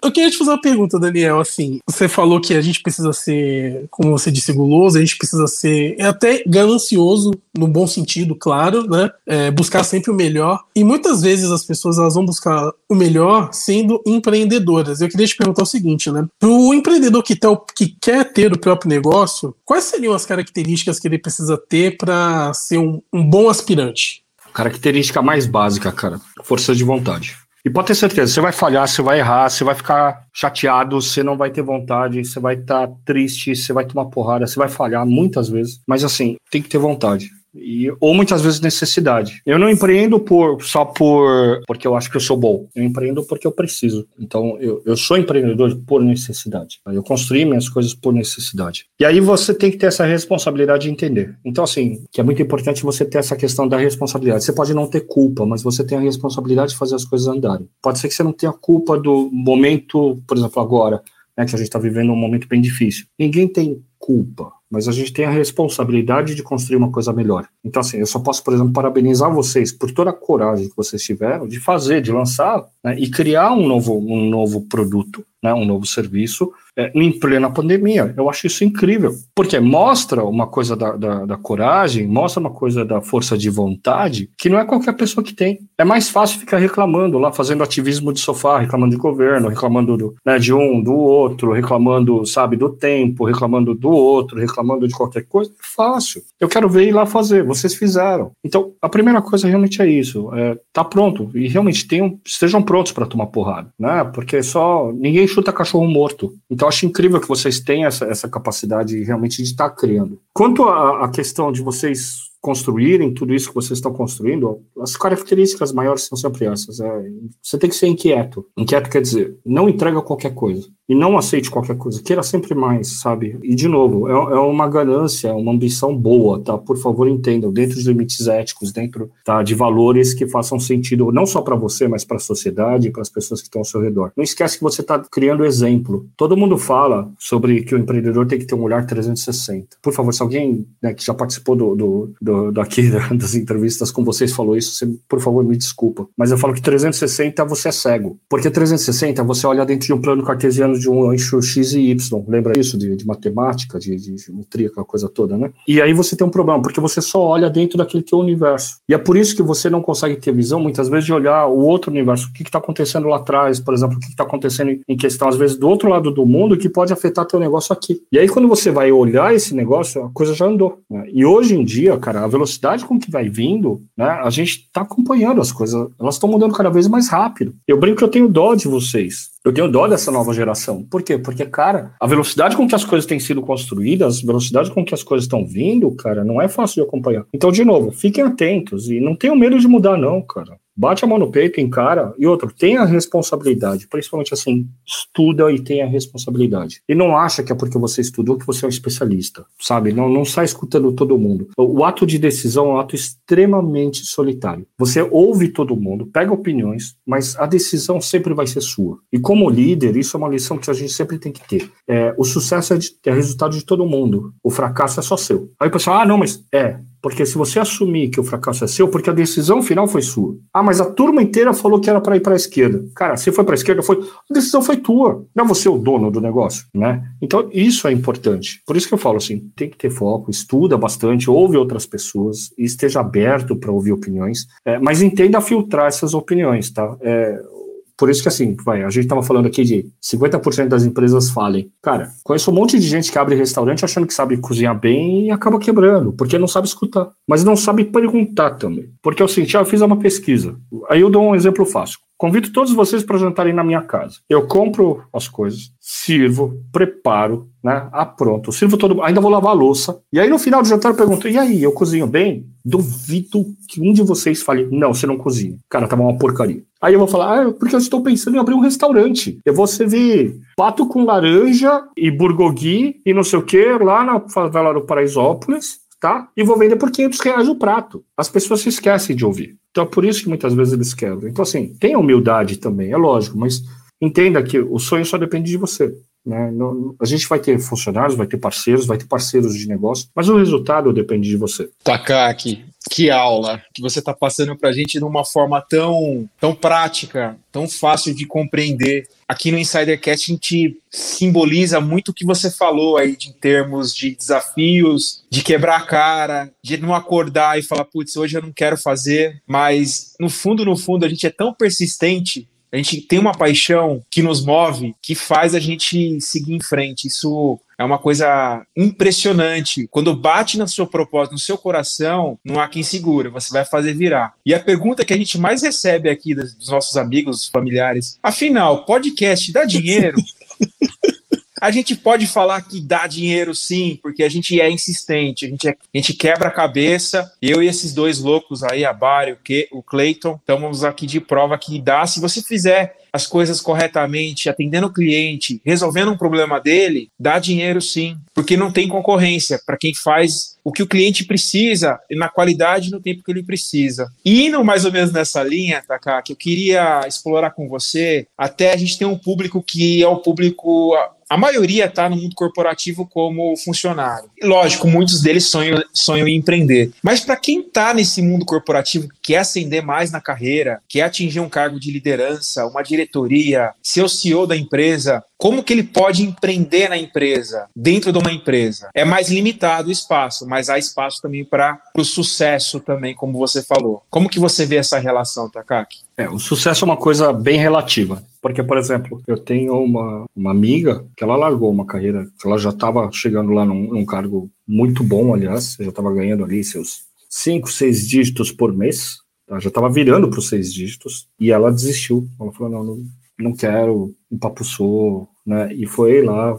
Eu queria te fazer uma pergunta, Daniel. Assim, você falou que a gente precisa ser, como você disse, guloso, a gente precisa ser até ganancioso, no bom sentido, claro, né? É, buscar sempre o melhor. E muitas vezes as pessoas elas vão buscar o melhor sendo empreendedoras. Eu queria te perguntar o seguinte, né? Para o empreendedor que, tá, que quer ter o próprio negócio, quais seriam as características que ele precisa ter para ser um, um bom aspirante? Característica mais básica, cara, força de vontade. E pode ter certeza, você vai falhar, você vai errar, você vai ficar chateado, você não vai ter vontade, você vai estar tá triste, você vai tomar porrada, você vai falhar muitas vezes. Mas assim, tem que ter vontade. E, ou muitas vezes necessidade. Eu não empreendo por só por porque eu acho que eu sou bom. Eu empreendo porque eu preciso. Então, eu, eu sou empreendedor por necessidade. Eu construí minhas coisas por necessidade. E aí você tem que ter essa responsabilidade de entender. Então, assim, que é muito importante você ter essa questão da responsabilidade. Você pode não ter culpa, mas você tem a responsabilidade de fazer as coisas andarem. Pode ser que você não tenha culpa do momento, por exemplo, agora, né, que a gente está vivendo um momento bem difícil. Ninguém tem culpa mas a gente tem a responsabilidade de construir uma coisa melhor. Então, assim, eu só posso, por exemplo, parabenizar vocês por toda a coragem que vocês tiveram de fazer, de lançar né, e criar um novo, um novo produto, né, um novo serviço é, em plena pandemia. Eu acho isso incrível, porque mostra uma coisa da, da, da, coragem, mostra uma coisa da força de vontade que não é qualquer pessoa que tem. É mais fácil ficar reclamando lá, fazendo ativismo de sofá, reclamando de governo, reclamando do, né, de um, do outro, reclamando, sabe, do tempo, reclamando do outro, reclamando de qualquer coisa. É fácil. Eu quero ver ir lá fazer. Vocês fizeram. Então, a primeira coisa realmente é isso. É, tá pronto. E realmente tenham, estejam prontos para tomar porrada, né? Porque só ninguém chuta cachorro morto. Então acho incrível que vocês tenham essa, essa capacidade realmente de estar criando. Quanto à questão de vocês construírem tudo isso que vocês estão construindo, as características maiores são sempre essas. É, você tem que ser inquieto. Inquieto quer dizer, não entrega qualquer coisa e não aceite qualquer coisa, queira sempre mais, sabe? E de novo, é, é uma ganância, uma ambição boa, tá? Por favor, entendam, dentro de limites éticos, dentro tá, de valores que façam sentido não só para você, mas para a sociedade e para as pessoas que estão ao seu redor. Não esquece que você está criando exemplo. Todo mundo fala sobre que o empreendedor tem que ter um olhar 360. Por favor, se alguém né, que já participou do, do, do daqui das entrevistas com vocês falou isso, você, por favor, me desculpa. Mas eu falo que 360 você é cego. Porque 360 você olha dentro de um plano cartesiano de um eixo X e Y. Lembra isso de, de matemática, de, de, geometria, aquela coisa toda, né? E aí você tem um problema, porque você só olha dentro daquele teu universo. E é por isso que você não consegue ter visão, muitas vezes, de olhar o outro universo. O que está acontecendo lá atrás, por exemplo, o que está acontecendo em questão, às vezes, do outro lado do mundo, que pode afetar teu negócio aqui. E aí, quando você vai olhar esse negócio, a coisa já andou. Né? E hoje em dia, cara, a velocidade com que vai vindo, né, a gente está acompanhando as coisas, elas estão mudando cada vez mais rápido. Eu brinco que eu tenho dó de vocês. Eu tenho dó dessa nova geração. Por quê? Porque, cara, a velocidade com que as coisas têm sido construídas, a velocidade com que as coisas estão vindo, cara, não é fácil de acompanhar. Então, de novo, fiquem atentos e não tenham medo de mudar, não, cara bate a mão no peito, encara, e outro, tenha responsabilidade, principalmente assim, estuda e tenha responsabilidade. E não acha que é porque você estudou que você é um especialista, sabe? Não, não sai escutando todo mundo. O, o ato de decisão é um ato extremamente solitário. Você ouve todo mundo, pega opiniões, mas a decisão sempre vai ser sua. E como líder, isso é uma lição que a gente sempre tem que ter. É, o sucesso é, de, é resultado de todo mundo, o fracasso é só seu. Aí o pessoal, ah, não, mas é, porque se você assumir que o fracasso é seu, porque a decisão final foi sua. Ah, mas a turma inteira falou que era para ir para a esquerda. Cara, se foi para a esquerda, foi a decisão foi tua. Não é você o dono do negócio, né? Então isso é importante. Por isso que eu falo assim, tem que ter foco, estuda bastante, ouve outras pessoas esteja aberto para ouvir opiniões, é, mas entenda filtrar essas opiniões, tá? É, por isso que assim, vai, a gente estava falando aqui de 50% das empresas falem. Cara, conheço um monte de gente que abre restaurante achando que sabe cozinhar bem e acaba quebrando, porque não sabe escutar, mas não sabe perguntar também. Porque é o seguinte, ah, eu fiz uma pesquisa. Aí eu dou um exemplo fácil. Convido todos vocês para jantarem na minha casa. Eu compro as coisas, sirvo, preparo, né? Apronto. Sirvo todo ainda vou lavar a louça. E aí no final do jantar eu pergunto: "E aí, eu cozinho bem?" Duvido que um de vocês fale: "Não, você não cozinha." Cara, tá uma porcaria. Aí eu vou falar: "Ah, porque eu estou pensando em abrir um restaurante. Eu vou servir pato com laranja e burgogi e não sei o que lá na favela do Paraisópolis." Tá? E vou vender por 500 reais o prato. As pessoas se esquecem de ouvir. Então é por isso que muitas vezes eles quebram. Então, assim, tenha humildade também, é lógico, mas entenda que o sonho só depende de você. Né? A gente vai ter funcionários, vai ter parceiros, vai ter parceiros de negócio, mas o resultado depende de você. Takaki, que aula que você está passando para a gente de uma forma tão, tão prática, tão fácil de compreender. Aqui no Insidercast a gente simboliza muito o que você falou aí de, em termos de desafios, de quebrar a cara, de não acordar e falar, putz, hoje eu não quero fazer, mas no fundo, no fundo, a gente é tão persistente a gente tem uma paixão que nos move, que faz a gente seguir em frente. Isso é uma coisa impressionante. Quando bate no seu propósito, no seu coração, não há quem segura, você vai fazer virar. E a pergunta que a gente mais recebe aqui dos nossos amigos, familiares, afinal, podcast dá dinheiro? A gente pode falar que dá dinheiro sim, porque a gente é insistente, a gente, é, a gente quebra a cabeça. Eu e esses dois loucos aí, a Bari, o, que, o Clayton, estamos aqui de prova que dá. Se você fizer as coisas corretamente, atendendo o cliente, resolvendo um problema dele, dá dinheiro sim, porque não tem concorrência. Para quem faz o que o cliente precisa na qualidade e no tempo que ele precisa. E indo mais ou menos nessa linha, Taka, que eu queria explorar com você, até a gente tem um público que é o público a maioria está no mundo corporativo como funcionário. lógico, muitos deles sonham, sonham em empreender. Mas para quem está nesse mundo corporativo, quer ascender mais na carreira, quer atingir um cargo de liderança, uma diretoria, ser o CEO da empresa, como que ele pode empreender na empresa, dentro de uma empresa? É mais limitado o espaço, mas há espaço também para o sucesso também, como você falou. Como que você vê essa relação, Takaki? É, o sucesso é uma coisa bem relativa. Porque, por exemplo, eu tenho uma, uma amiga que ela largou uma carreira, ela já estava chegando lá num, num, cargo muito bom, aliás, já estava ganhando ali seus cinco, seis dígitos por mês, tá? já estava virando para os seis dígitos, e ela desistiu. Ela falou: não, não não quero, empapuçou, né? E foi lá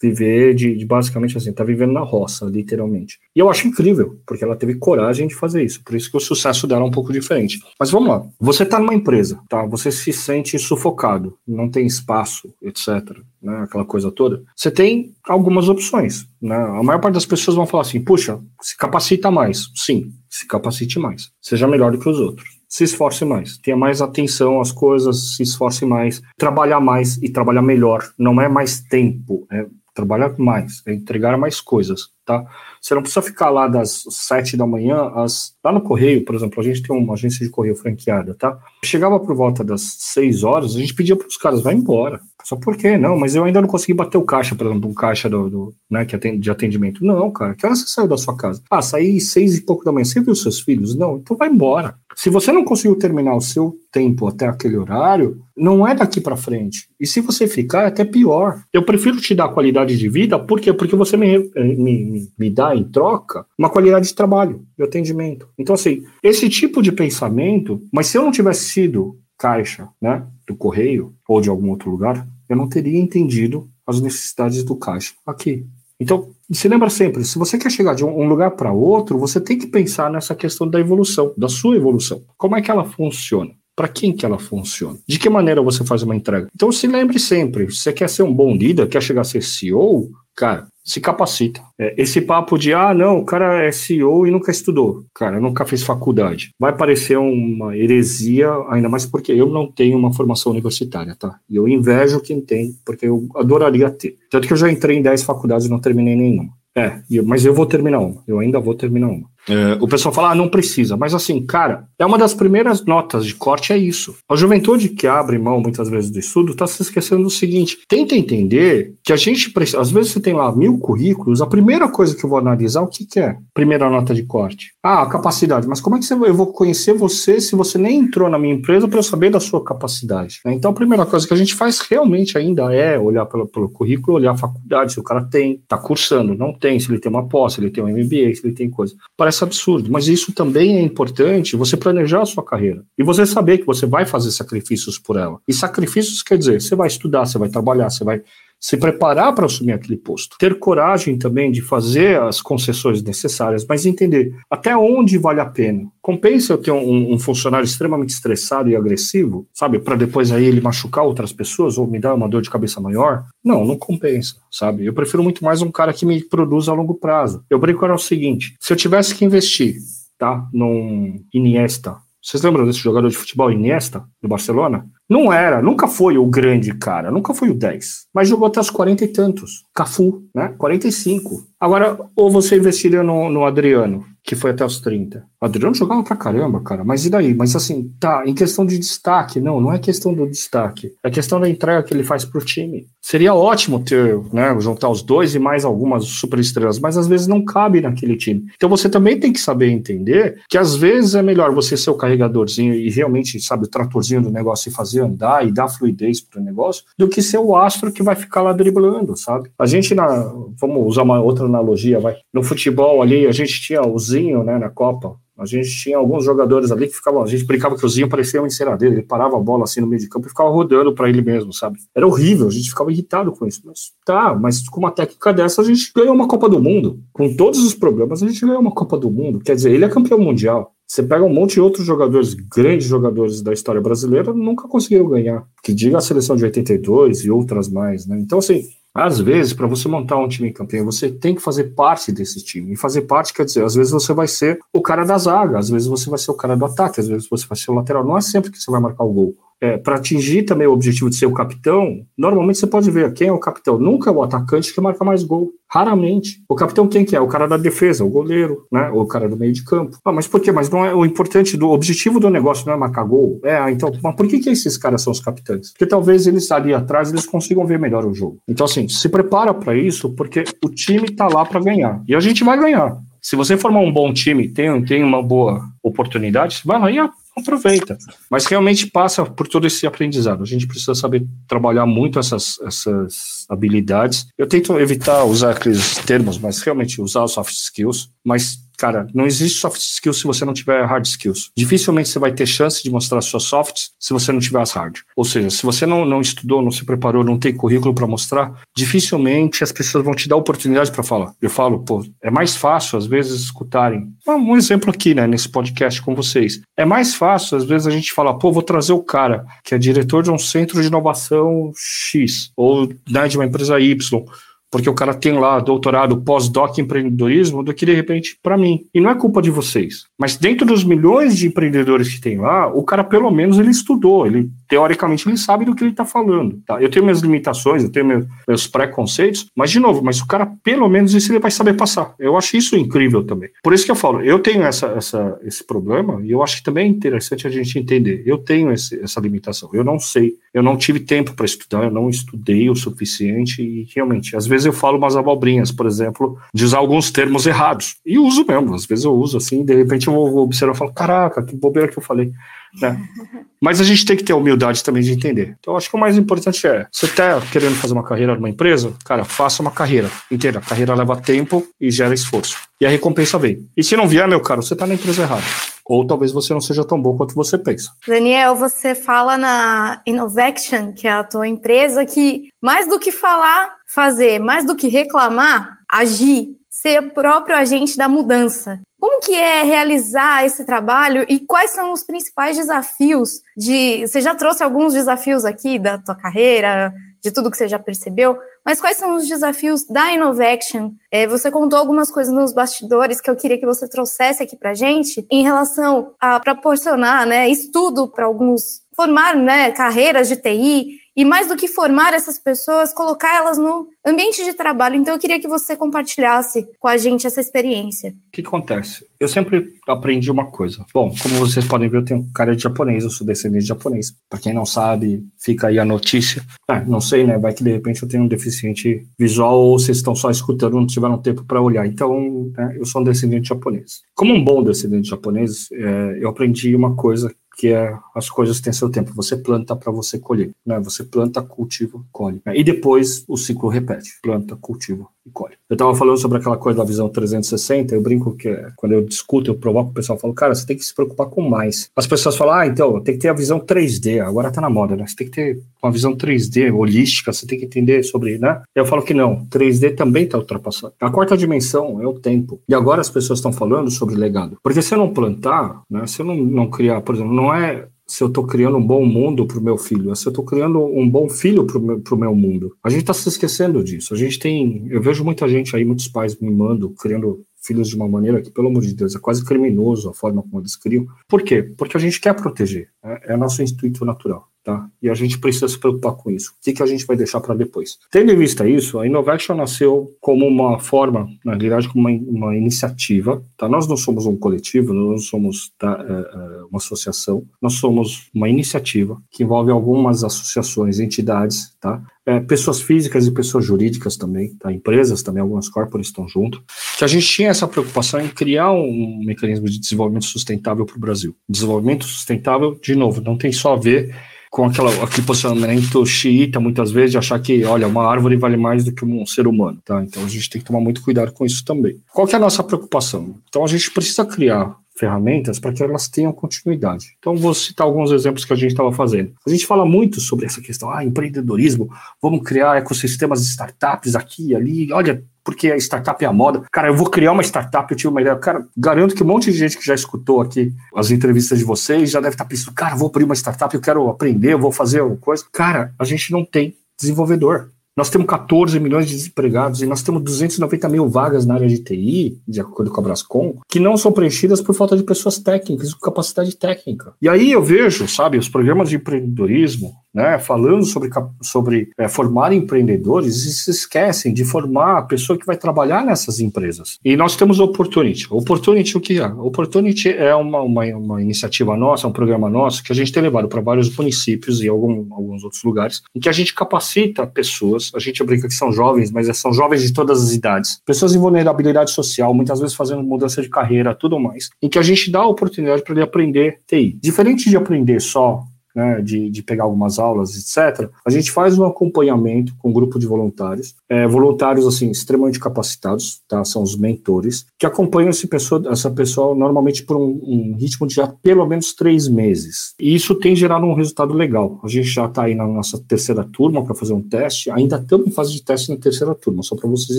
viver de, de, basicamente assim, tá vivendo na roça, literalmente. E eu acho incrível, porque ela teve coragem de fazer isso, por isso que o sucesso dela é um pouco diferente. Mas vamos lá, você tá numa empresa, tá? Você se sente sufocado, não tem espaço, etc, né? Aquela coisa toda. Você tem algumas opções, né? A maior parte das pessoas vão falar assim, puxa, se capacita mais. Sim, se capacite mais. Seja melhor do que os outros se esforce mais, tenha mais atenção às coisas, se esforce mais, trabalhar mais e trabalhar melhor. Não é mais tempo, é trabalhar mais, é entregar mais coisas, tá? Você não precisa ficar lá das sete da manhã, às... lá no correio, por exemplo, a gente tem uma agência de correio franqueada, tá? Chegava por volta das seis horas, a gente pedia para os caras, vai embora. Só por quê? Não, mas eu ainda não consegui bater o caixa, por exemplo, um caixa do, do né, que atende, de atendimento. Não, cara, que hora você saiu da sua casa? Ah, saí seis e pouco da manhã. Você viu seus filhos? Não, então vai embora. Se você não conseguiu terminar o seu tempo até aquele horário, não é daqui para frente. E se você ficar, é até pior. Eu prefiro te dar qualidade de vida, por quê? Porque você me, me, me, me dá em troca uma qualidade de trabalho, de atendimento. Então, assim, esse tipo de pensamento, mas se eu não tivesse sido caixa, né, do correio ou de algum outro lugar, eu não teria entendido as necessidades do caixa aqui. Então, se lembra sempre, se você quer chegar de um lugar para outro, você tem que pensar nessa questão da evolução, da sua evolução. Como é que ela funciona? Para quem que ela funciona? De que maneira você faz uma entrega? Então se lembre sempre, se você quer ser um bom líder, quer chegar a ser CEO, cara, se capacita. É, esse papo de, ah, não, o cara é CEO e nunca estudou. Cara, nunca fez faculdade. Vai parecer uma heresia, ainda mais porque eu não tenho uma formação universitária, tá? E eu invejo quem tem, porque eu adoraria ter. Tanto que eu já entrei em 10 faculdades e não terminei nenhuma. É, mas eu vou terminar uma. Eu ainda vou terminar uma. É, o pessoal fala, ah, não precisa. Mas assim, cara, é uma das primeiras notas de corte, é isso. A juventude que abre mão muitas vezes do estudo está se esquecendo do seguinte: tenta entender que a gente precisa. Às vezes você tem lá mil currículos, a primeira coisa que eu vou analisar, o que, que é? Primeira nota de corte. Ah, capacidade. Mas como é que eu vou conhecer você se você nem entrou na minha empresa para eu saber da sua capacidade? Né? Então a primeira coisa que a gente faz realmente ainda é olhar pelo, pelo currículo, olhar a faculdade, se o cara tem, está cursando, não tem, se ele tem uma pós, se ele tem um MBA, se ele tem coisa. Parece parece absurdo, mas isso também é importante você planejar a sua carreira e você saber que você vai fazer sacrifícios por ela. E sacrifícios quer dizer, você vai estudar, você vai trabalhar, você vai se preparar para assumir aquele posto, ter coragem também de fazer as concessões necessárias, mas entender até onde vale a pena. Compensa eu ter um, um funcionário extremamente estressado e agressivo, sabe, para depois aí ele machucar outras pessoas ou me dar uma dor de cabeça maior? Não, não compensa, sabe? Eu prefiro muito mais um cara que me produza a longo prazo. Eu brinco era o seguinte: se eu tivesse que investir, tá, num Iniesta, vocês lembram desse jogador de futebol Iniesta, do Barcelona? Não era, nunca foi o grande cara, nunca foi o 10, mas jogou até os 40 e tantos. Cafu, né? 45. Agora, ou você investiria no, no Adriano, que foi até os 30. O Adriano jogava pra caramba, cara, mas e daí? Mas assim, tá, em questão de destaque, não, não é questão do destaque, é questão da entrega que ele faz pro time. Seria ótimo ter, né, juntar os dois e mais algumas superestrelas, mas às vezes não cabe naquele time. Então você também tem que saber entender que às vezes é melhor você ser o carregadorzinho e realmente, sabe, o tratorzinho do negócio e fazer andar e dar fluidez pro negócio, do que ser o astro que vai ficar lá driblando, sabe? A gente, na, vamos usar uma outra analogia, vai, no futebol ali, a gente tinha o Zinho, né, na Copa, a gente tinha alguns jogadores ali que ficavam, a gente brincava que o Zinho parecia um enceradeiro, ele parava a bola assim no meio de campo e ficava rodando para ele mesmo, sabe? Era horrível, a gente ficava irritado com isso. Mas tá, mas com uma técnica dessa a gente ganhou uma Copa do Mundo. Com todos os problemas, a gente ganhou uma Copa do Mundo. Quer dizer, ele é campeão mundial. Você pega um monte de outros jogadores, grandes jogadores da história brasileira, nunca conseguiram ganhar. Que diga a seleção de 82 e outras mais, né? Então, assim, às vezes, para você montar um time campeão, você tem que fazer parte desse time. E fazer parte quer dizer, às vezes você vai ser o cara da zaga, às vezes você vai ser o cara do ataque, às vezes você vai ser o lateral. Não é sempre que você vai marcar o gol é, para atingir também o objetivo de ser o capitão, normalmente você pode ver quem é o capitão. Nunca é o atacante que marca mais gol. Raramente. O capitão quem que é? O cara da defesa, o goleiro, né? Ou o cara do meio de campo. Ah, mas por quê? Mas não é o importante do objetivo do negócio não é marcar gol. É, ah, então, mas por que, que esses caras são os capitães? Porque talvez eles ali atrás eles consigam ver melhor o jogo. Então, assim, se prepara para isso, porque o time tá lá para ganhar. E a gente vai ganhar. Se você formar um bom time, tem, tem uma boa oportunidade, vai lá e aproveita. Mas realmente passa por todo esse aprendizado. A gente precisa saber trabalhar muito essas, essas habilidades. Eu tento evitar usar aqueles termos, mas realmente usar os soft skills, mas cara, não existe soft skills se você não tiver hard skills. Dificilmente você vai ter chance de mostrar suas softs se você não tiver as hard. Ou seja, se você não, não estudou, não se preparou, não tem currículo para mostrar, dificilmente as pessoas vão te dar oportunidade para falar. Eu falo, pô, é mais fácil às vezes escutarem. Um exemplo aqui, né, nesse podcast com vocês. É mais fácil às vezes a gente falar, pô, vou trazer o cara que é diretor de um centro de inovação X ou né, de uma empresa Y porque o cara tem lá doutorado pós-doc em empreendedorismo, do que de repente para mim. E não é culpa de vocês. Mas dentro dos milhões de empreendedores que tem lá, o cara pelo menos ele estudou, ele teoricamente ele sabe do que ele está falando. Tá? Eu tenho minhas limitações, eu tenho meus, meus preconceitos, mas de novo, mas o cara pelo menos isso ele vai saber passar. Eu acho isso incrível também. Por isso que eu falo, eu tenho essa, essa, esse problema e eu acho que também é interessante a gente entender. Eu tenho esse, essa limitação. Eu não sei, eu não tive tempo para estudar, eu não estudei o suficiente e realmente, às vezes eu falo umas abobrinhas, por exemplo, de usar alguns termos errados. E uso mesmo, às vezes eu uso assim, de repente eu vou observar e falo, caraca, que bobeira que eu falei. Né? Mas a gente tem que ter a humildade também de entender. Então, acho que o mais importante é: você está querendo fazer uma carreira numa empresa? Cara, faça uma carreira inteira. A carreira leva tempo e gera esforço. E a recompensa vem. E se não vier, meu caro, você está na empresa errada. Ou talvez você não seja tão bom quanto você pensa. Daniel, você fala na Innovaction, que é a tua empresa, que mais do que falar, fazer, mais do que reclamar, agir, ser o próprio agente da mudança. Como que é realizar esse trabalho e quais são os principais desafios de... Você já trouxe alguns desafios aqui da tua carreira, de tudo que você já percebeu, mas quais são os desafios da Innovaction? É, você contou algumas coisas nos bastidores que eu queria que você trouxesse aqui para gente em relação a proporcionar né, estudo para alguns, formar né, carreiras de TI e mais do que formar essas pessoas, colocar elas no ambiente de trabalho. Então eu queria que você compartilhasse com a gente essa experiência. O que acontece? Eu sempre aprendi uma coisa. Bom, como vocês podem ver, eu tenho cara de japonês, eu sou descendente de japonês. Para quem não sabe, fica aí a notícia. Ah, não sei, né? Vai que de repente eu tenho um deficiente visual ou vocês estão só escutando, não tiveram tempo para olhar. Então, né, eu sou um descendente japonês. Como um bom descendente japonês, é, eu aprendi uma coisa que é as coisas têm seu tempo. Você planta para você colher, né? Você planta, cultiva, colhe. Né? E depois o ciclo repete. Planta, cultiva e colhe. Eu estava falando sobre aquela coisa da visão 360, eu brinco que quando eu discuto, eu provoco o pessoal, falo, cara, você tem que se preocupar com mais. As pessoas falam, ah, então, tem que ter a visão 3D, agora tá na moda, né? Você tem que ter uma visão 3D, holística, você tem que entender sobre, né? Eu falo que não, 3D também está ultrapassado. A quarta dimensão é o tempo. E agora as pessoas estão falando sobre legado. Porque se eu não plantar, né, se eu não, não criar, por exemplo, não é se eu estou criando um bom mundo para o meu filho, é se eu estou criando um bom filho para o meu, meu, mundo. A gente está se esquecendo disso. A gente tem, eu vejo muita gente aí, muitos pais mimando, criando filhos de uma maneira que, pelo amor de Deus, é quase criminoso a forma como eles criam. Por quê? Porque a gente quer proteger. É, é nosso instinto natural. Tá? E a gente precisa se preocupar com isso. O que, que a gente vai deixar para depois? Tendo em vista isso, a Innovation nasceu como uma forma, na realidade, como uma, uma iniciativa. Tá? Nós não somos um coletivo, nós não somos tá, é, é, uma associação, nós somos uma iniciativa que envolve algumas associações, entidades, tá? É, pessoas físicas e pessoas jurídicas também, tá? empresas também, algumas corporações estão junto, que a gente tinha essa preocupação em criar um mecanismo de desenvolvimento sustentável para o Brasil. Desenvolvimento sustentável, de novo, não tem só a ver com aquela, aquele posicionamento xiita, muitas vezes, de achar que, olha, uma árvore vale mais do que um ser humano, tá? Então a gente tem que tomar muito cuidado com isso também. Qual que é a nossa preocupação? Então a gente precisa criar ferramentas para que elas tenham continuidade. Então vou citar alguns exemplos que a gente estava fazendo. A gente fala muito sobre essa questão, ah, empreendedorismo, vamos criar ecossistemas de startups aqui e ali, olha, porque a startup é a moda. Cara, eu vou criar uma startup, eu tive uma ideia. Cara, garanto que um monte de gente que já escutou aqui as entrevistas de vocês já deve estar pensando, cara, vou abrir uma startup, eu quero aprender, eu vou fazer alguma coisa. Cara, a gente não tem desenvolvedor. Nós temos 14 milhões de desempregados e nós temos 290 mil vagas na área de TI, de acordo com a Brascom, que não são preenchidas por falta de pessoas técnicas, com capacidade técnica. E aí eu vejo, sabe, os programas de empreendedorismo, né, falando sobre, sobre é, formar empreendedores e se esquecem de formar a pessoa que vai trabalhar nessas empresas. E nós temos Opportunity. Opportunity, o que é? Opportunity é uma, uma, uma iniciativa nossa, um programa nosso, que a gente tem levado para vários municípios e algum, alguns outros lugares, em que a gente capacita pessoas a gente brinca que são jovens, mas são jovens de todas as idades, pessoas em vulnerabilidade social, muitas vezes fazendo mudança de carreira, tudo mais, em que a gente dá a oportunidade para ele aprender TI. Diferente de aprender só né, de, de pegar algumas aulas, etc., a gente faz um acompanhamento com um grupo de voluntários, é, voluntários, assim, extremamente capacitados, tá? São os mentores, que acompanham esse pessoa, essa pessoa normalmente por um, um ritmo de já pelo menos três meses. E isso tem gerado um resultado legal. A gente já está aí na nossa terceira turma para fazer um teste, ainda estamos em fase de teste na terceira turma, só para vocês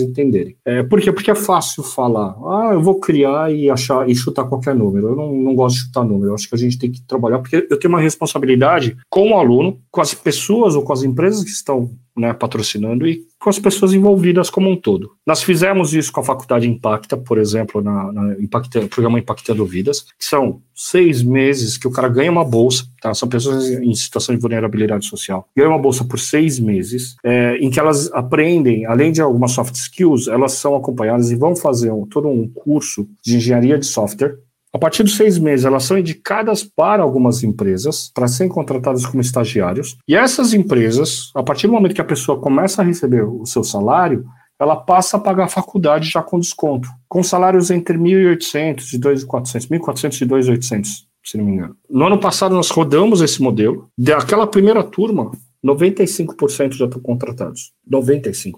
entenderem. É, por quê? Porque é fácil falar, ah, eu vou criar e achar e chutar qualquer número. Eu não, não gosto de chutar número, eu acho que a gente tem que trabalhar, porque eu tenho uma responsabilidade com o aluno, com as pessoas ou com as empresas que estão né, patrocinando e com as pessoas envolvidas como um todo. Nós fizemos isso com a Faculdade Impacta, por exemplo, na, na Impacta, programa Impactando Vidas, que são seis meses que o cara ganha uma bolsa, tá? São pessoas em situação de vulnerabilidade social. Ganha uma bolsa por seis meses, é, em que elas aprendem, além de algumas soft skills, elas são acompanhadas e vão fazer um, todo um curso de engenharia de software, a partir dos seis meses, elas são indicadas para algumas empresas para serem contratadas como estagiários. E essas empresas, a partir do momento que a pessoa começa a receber o seu salário, ela passa a pagar a faculdade já com desconto, com salários entre 1.800 e 2.400, 1.400 e 2.800, se não me engano. No ano passado, nós rodamos esse modelo. Daquela primeira turma, 95% já estão contratados. 95%.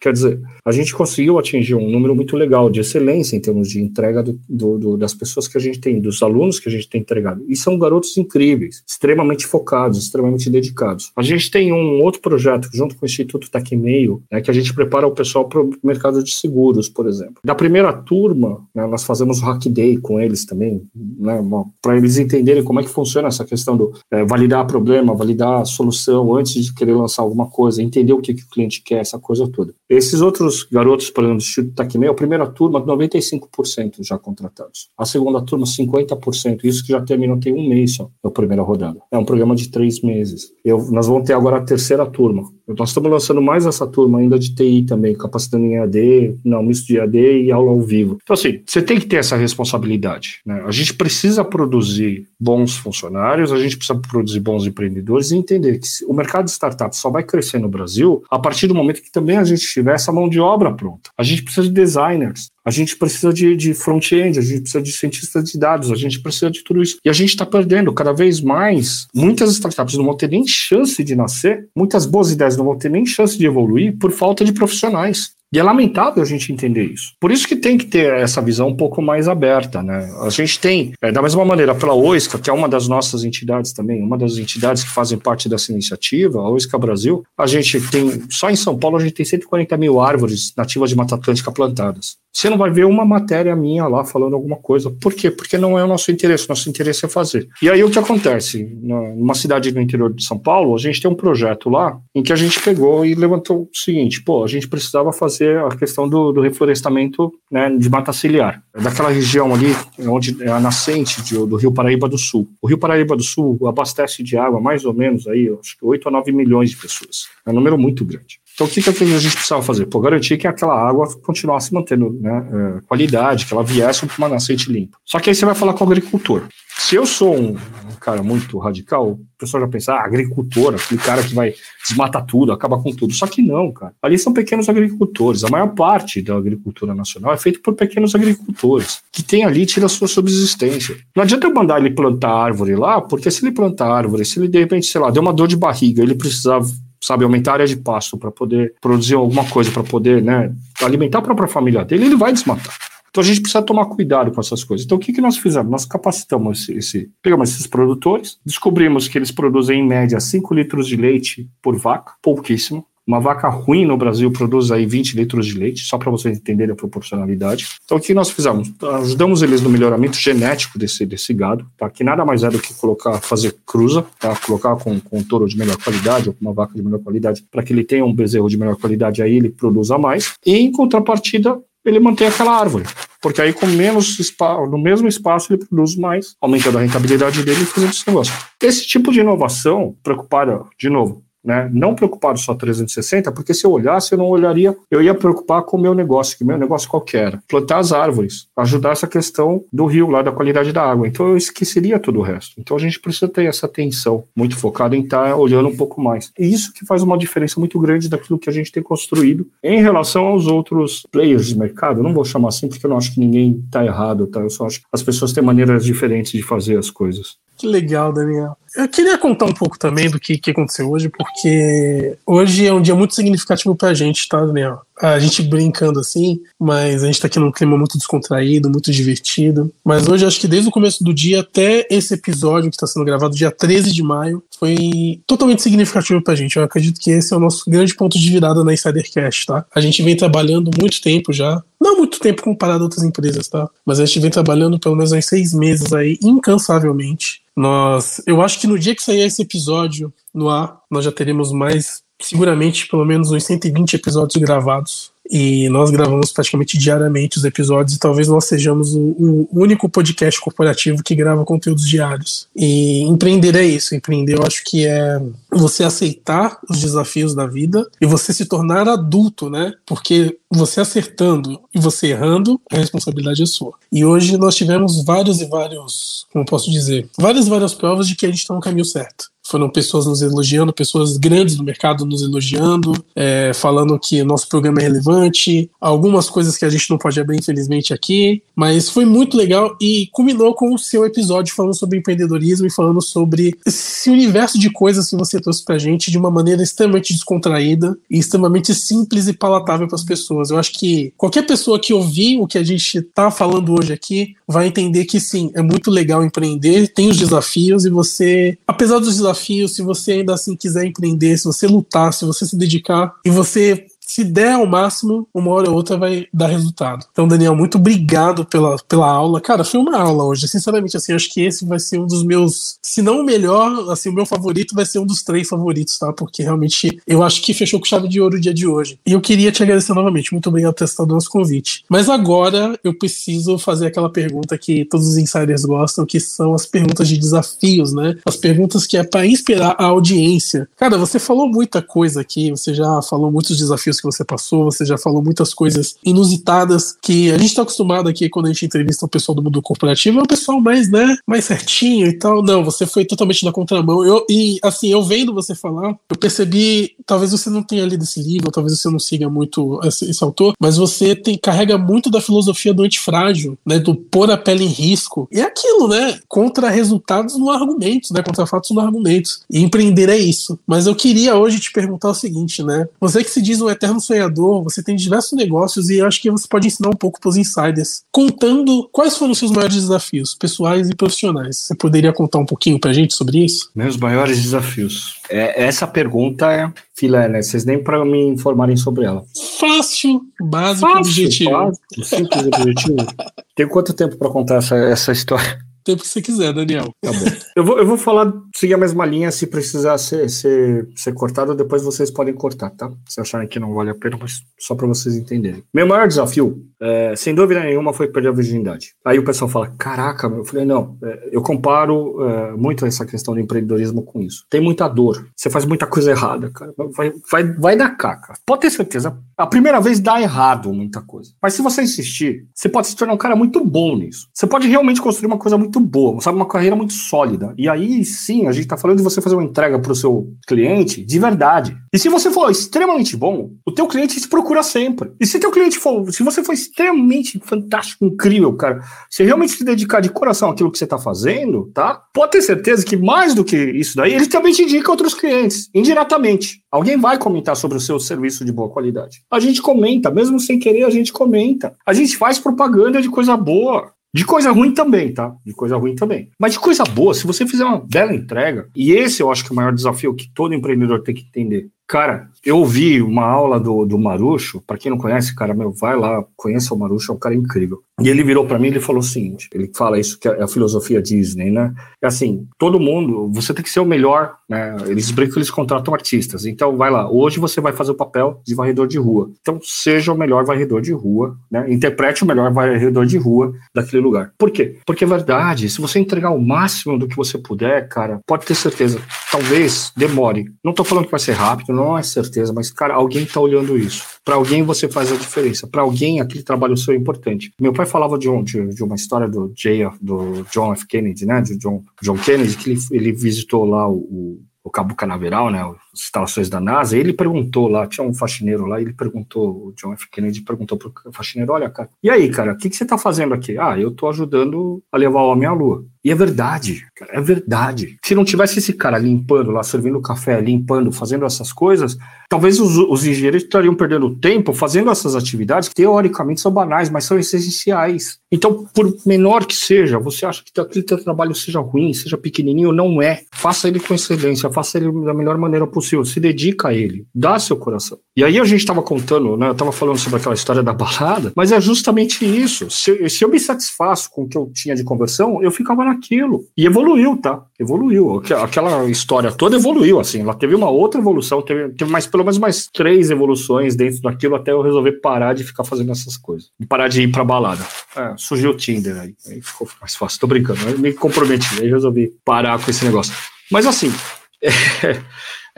Quer dizer, a gente conseguiu atingir um número muito legal de excelência em termos de entrega do, do, do, das pessoas que a gente tem, dos alunos que a gente tem entregado. E são garotos incríveis, extremamente focados, extremamente dedicados. A gente tem um outro projeto junto com o Instituto Tecmeio, né, que a gente prepara o pessoal para o mercado de seguros, por exemplo. Da primeira turma, né, nós fazemos o Hack Day com eles também, né, para eles entenderem como é que funciona essa questão do é, validar problema, validar solução antes de querer lançar alguma coisa, entender o que, que o cliente quer, essa coisa toda. Esses outros garotos, por exemplo, do Instituto Tacmei, a primeira turma, 95% já contratados. A segunda turma, 50%. Isso que já terminou tem um mês só, na primeira rodada. É um programa de três meses. Eu, nós vamos ter agora a terceira turma. Nós estamos lançando mais essa turma ainda de TI também, capacitando em AD, não, misto de AD e aula ao vivo. Então, assim, você tem que ter essa responsabilidade. Né? A gente precisa produzir bons funcionários, a gente precisa produzir bons empreendedores e entender que o mercado de startups só vai crescer no Brasil a partir do momento que também a gente tiver essa mão de obra pronta. A gente precisa de designers, a gente precisa de, de front-end, a gente precisa de cientistas de dados, a gente precisa de tudo isso. E a gente está perdendo cada vez mais. Muitas startups não vão ter nem chance de nascer, muitas boas ideias não vão ter nem chance de evoluir por falta de profissionais. E é lamentável a gente entender isso. Por isso que tem que ter essa visão um pouco mais aberta, né? A gente tem, é, da mesma maneira, pela OISCA, que é uma das nossas entidades também, uma das entidades que fazem parte dessa iniciativa, a OISCA Brasil, a gente tem, só em São Paulo, a gente tem 140 mil árvores nativas de Mata Atlântica plantadas. Você não vai ver uma matéria minha lá falando alguma coisa. Por quê? Porque não é o nosso interesse. Nosso interesse é fazer. E aí o que acontece? Numa cidade do interior de São Paulo, a gente tem um projeto lá em que a gente pegou e levantou o seguinte: pô, a gente precisava fazer a questão do, do reflorestamento né, de mata ciliar. Daquela região ali, onde é a nascente de, do Rio Paraíba do Sul. O Rio Paraíba do Sul abastece de água mais ou menos aí, acho que 8 a 9 milhões de pessoas. É um número muito grande. Então, o que, que a gente precisava fazer? Por garantir que aquela água continuasse mantendo né, é, qualidade, que ela viesse para uma nascente limpa. Só que aí você vai falar com o agricultor. Se eu sou um, um cara muito radical, o pessoal já pensa, ah, agricultor, aquele cara que vai desmatar tudo, acaba com tudo. Só que não, cara. Ali são pequenos agricultores. A maior parte da agricultura nacional é feita por pequenos agricultores, que tem ali tira a sua subsistência. Não adianta eu mandar ele plantar árvore lá, porque se ele plantar árvore, se ele de repente, sei lá, deu uma dor de barriga, ele precisava sabe, aumentar a área de pasto para poder produzir alguma coisa, para poder, né, alimentar a própria família dele, ele vai desmatar. Então a gente precisa tomar cuidado com essas coisas. Então o que, que nós fizemos? Nós capacitamos esse, esse, pegamos esses produtores, descobrimos que eles produzem em média 5 litros de leite por vaca, pouquíssimo. Uma vaca ruim no Brasil produz aí 20 litros de leite, só para vocês entenderem a proporcionalidade. Então, o que nós fizemos? Ajudamos eles no melhoramento genético desse, desse gado, tá? que nada mais é do que colocar, fazer cruza, tá? colocar com, com um touro de melhor qualidade ou com uma vaca de melhor qualidade, para que ele tenha um bezerro de melhor qualidade, aí ele produza mais. E, em contrapartida, ele mantém aquela árvore. Porque aí, com menos espaço, no mesmo espaço, ele produz mais, aumentando a rentabilidade dele e fazendo esse negócio. Esse tipo de inovação, preocupada, de novo, né? Não preocupado só 360, porque se eu olhasse, eu não olharia, eu ia preocupar com o meu negócio, que meu negócio qualquer. Plantar as árvores, ajudar essa questão do rio, lá da qualidade da água. Então eu esqueceria todo o resto. Então a gente precisa ter essa atenção muito focada em estar tá olhando um pouco mais. E isso que faz uma diferença muito grande daquilo que a gente tem construído em relação aos outros players de mercado. Eu não vou chamar assim porque eu não acho que ninguém está errado, tá? Eu só acho que as pessoas têm maneiras diferentes de fazer as coisas. Que legal, Daniel. Eu queria contar um pouco também do que, que aconteceu hoje, porque hoje é um dia muito significativo pra gente, tá, Daniel? A gente brincando assim, mas a gente tá aqui num clima muito descontraído, muito divertido. Mas hoje, acho que desde o começo do dia até esse episódio que está sendo gravado, dia 13 de maio, foi totalmente significativo pra gente. Eu acredito que esse é o nosso grande ponto de virada na Insidercast, tá? A gente vem trabalhando muito tempo já, não muito tempo comparado a outras empresas, tá? Mas a gente vem trabalhando pelo menos uns seis meses aí, incansavelmente. Nós, eu acho que no dia que sair esse episódio no ar, nós já teremos mais, seguramente, pelo menos uns 120 episódios gravados e nós gravamos praticamente diariamente os episódios e talvez nós sejamos o, o, único podcast corporativo que grava conteúdos diários. E empreender é isso, empreender eu acho que é você aceitar os desafios da vida e você se tornar adulto, né? Porque você acertando e você errando, a responsabilidade é sua. E hoje nós tivemos vários e vários, como posso dizer, várias e várias provas de que a gente está no caminho certo foram pessoas nos elogiando, pessoas grandes do mercado nos elogiando, é, falando que nosso programa é relevante, algumas coisas que a gente não pode abrir, infelizmente, aqui, mas foi muito legal e culminou com o seu episódio falando sobre empreendedorismo e falando sobre esse universo de coisas que você trouxe pra gente de uma maneira extremamente descontraída e extremamente simples e palatável para as pessoas. Eu acho que qualquer pessoa que ouvir o que a gente tá falando hoje aqui vai entender que sim, é muito legal empreender, tem os desafios e você, apesar dos desafios, desafio, se você ainda assim quiser empreender, se você lutar, se você se dedicar e você se der ao máximo, uma hora ou outra vai dar resultado. Então, Daniel, muito obrigado pela, pela aula. Cara, foi uma aula hoje. Sinceramente, assim, acho que esse vai ser um dos meus, se não o melhor, assim, o meu favorito vai ser um dos três favoritos, tá? Porque realmente eu acho que fechou com chave de ouro o dia de hoje. E eu queria te agradecer novamente. Muito obrigado por ter estado no nosso convite. Mas agora eu preciso fazer aquela pergunta que todos os insiders gostam, que são as perguntas de desafios, né? As perguntas que é para inspirar a audiência. Cara, você falou muita coisa aqui, você já falou muitos desafios que você passou, você já falou muitas coisas inusitadas que a gente está acostumado aqui quando a gente entrevista o pessoal do mundo corporativo, é o pessoal mais, né, mais certinho e tal. Não, você foi totalmente na contramão. Eu, e assim, eu vendo você falar, eu percebi, talvez você não tenha lido esse livro, talvez você não siga muito esse, esse autor, mas você tem, carrega muito da filosofia do antifrágil, né, do pôr a pele em risco. E é aquilo, né, contra resultados no argumentos, né, contra fatos no argumentos. E empreender é isso. Mas eu queria hoje te perguntar o seguinte, né, você que se diz um eterno eterno sonhador, você tem diversos negócios e acho que você pode ensinar um pouco para os insiders, contando quais foram os seus maiores desafios, pessoais e profissionais. Você poderia contar um pouquinho para a gente sobre isso? Meus maiores desafios. É, essa pergunta é filé, né? Vocês nem para me informarem sobre ela. Fácil, básico, Fácil, objetivo. Básico, simples objetivo. Tem quanto tempo para contar essa, essa história? Tempo que você quiser, Daniel. Tá bom. eu, vou, eu vou falar, seguir a mesma linha, se precisar ser, ser, ser cortado, depois vocês podem cortar, tá? Se acharem que não vale a pena, mas só para vocês entenderem. Meu maior desafio, é, sem dúvida nenhuma, foi perder a virgindade. Aí o pessoal fala, caraca, eu falei, não, é, eu comparo é, muito essa questão do empreendedorismo com isso. Tem muita dor, você faz muita coisa errada, cara. Vai, vai, vai dar caca. Pode ter certeza, a primeira vez dá errado muita coisa. Mas se você insistir, você pode se tornar um cara muito bom nisso. Você pode realmente construir uma coisa muito boa, sabe, uma carreira muito sólida. E aí sim, a gente está falando de você fazer uma entrega para o seu cliente de verdade. E se você for extremamente bom, o teu cliente te procura sempre. E se teu cliente for, se você for extremamente fantástico, incrível, cara, se realmente se dedicar de coração àquilo que você está fazendo, tá? Pode ter certeza que mais do que isso daí, ele também te indica outros clientes, indiretamente. Alguém vai comentar sobre o seu serviço de boa qualidade. A gente comenta, mesmo sem querer, a gente comenta. A gente faz propaganda de coisa boa. De coisa ruim também, tá? De coisa ruim também. Mas de coisa boa, se você fizer uma bela entrega, e esse eu acho que é o maior desafio que todo empreendedor tem que entender. Cara, eu ouvi uma aula do, do Marucho, para quem não conhece, cara, meu, vai lá, conheça o Marucho, é um cara incrível. E ele virou para mim e ele falou o seguinte: ele fala isso que é a filosofia Disney, né? É assim, todo mundo, você tem que ser o melhor, né? Eles brincam que eles contratam artistas. Então, vai lá, hoje você vai fazer o papel de varredor de rua. Então, seja o melhor varredor de rua, né? Interprete o melhor varredor de rua daquele lugar. Por quê? Porque é verdade, se você entregar o máximo do que você puder, cara, pode ter certeza, talvez demore. Não tô falando que vai ser rápido, não é certeza, mas, cara, alguém tá olhando isso. Para alguém você faz a diferença. Para alguém aquele trabalho seu é importante. Meu pai falava de, um, de, de uma história do, J, do John F. Kennedy, né? De John, John Kennedy, que ele, ele visitou lá o, o Cabo Canaveral, né? Instalações da NASA, ele perguntou lá, tinha um faxineiro lá, ele perguntou, o John F. Kennedy perguntou pro faxineiro, olha, cara, e aí, cara, o que, que você tá fazendo aqui? Ah, eu tô ajudando a levar o homem à Lua. E é verdade, cara, é verdade. Se não tivesse esse cara limpando lá, servindo café, limpando, fazendo essas coisas, talvez os, os engenheiros estariam perdendo tempo fazendo essas atividades que teoricamente são banais, mas são essenciais. Então, por menor que seja, você acha que aquele teu trabalho seja ruim, seja pequenininho, não é. Faça ele com excelência, faça ele da melhor maneira possível, se dedica a ele, dá seu coração. E aí a gente estava contando, né, eu estava falando sobre aquela história da balada, mas é justamente isso. Se, se eu me satisfaço com o que eu tinha de conversão, eu ficava naquilo. E evoluiu, tá? Evoluiu. Aquela história toda evoluiu, assim. Ela teve uma outra evolução, teve, teve mais, pelo menos mais três evoluções dentro daquilo até eu resolver parar de ficar fazendo essas coisas. Parar de ir pra balada. É, surgiu o Tinder aí. Aí ficou mais fácil. Tô brincando. Eu me comprometi. Aí resolvi parar com esse negócio. Mas assim. É,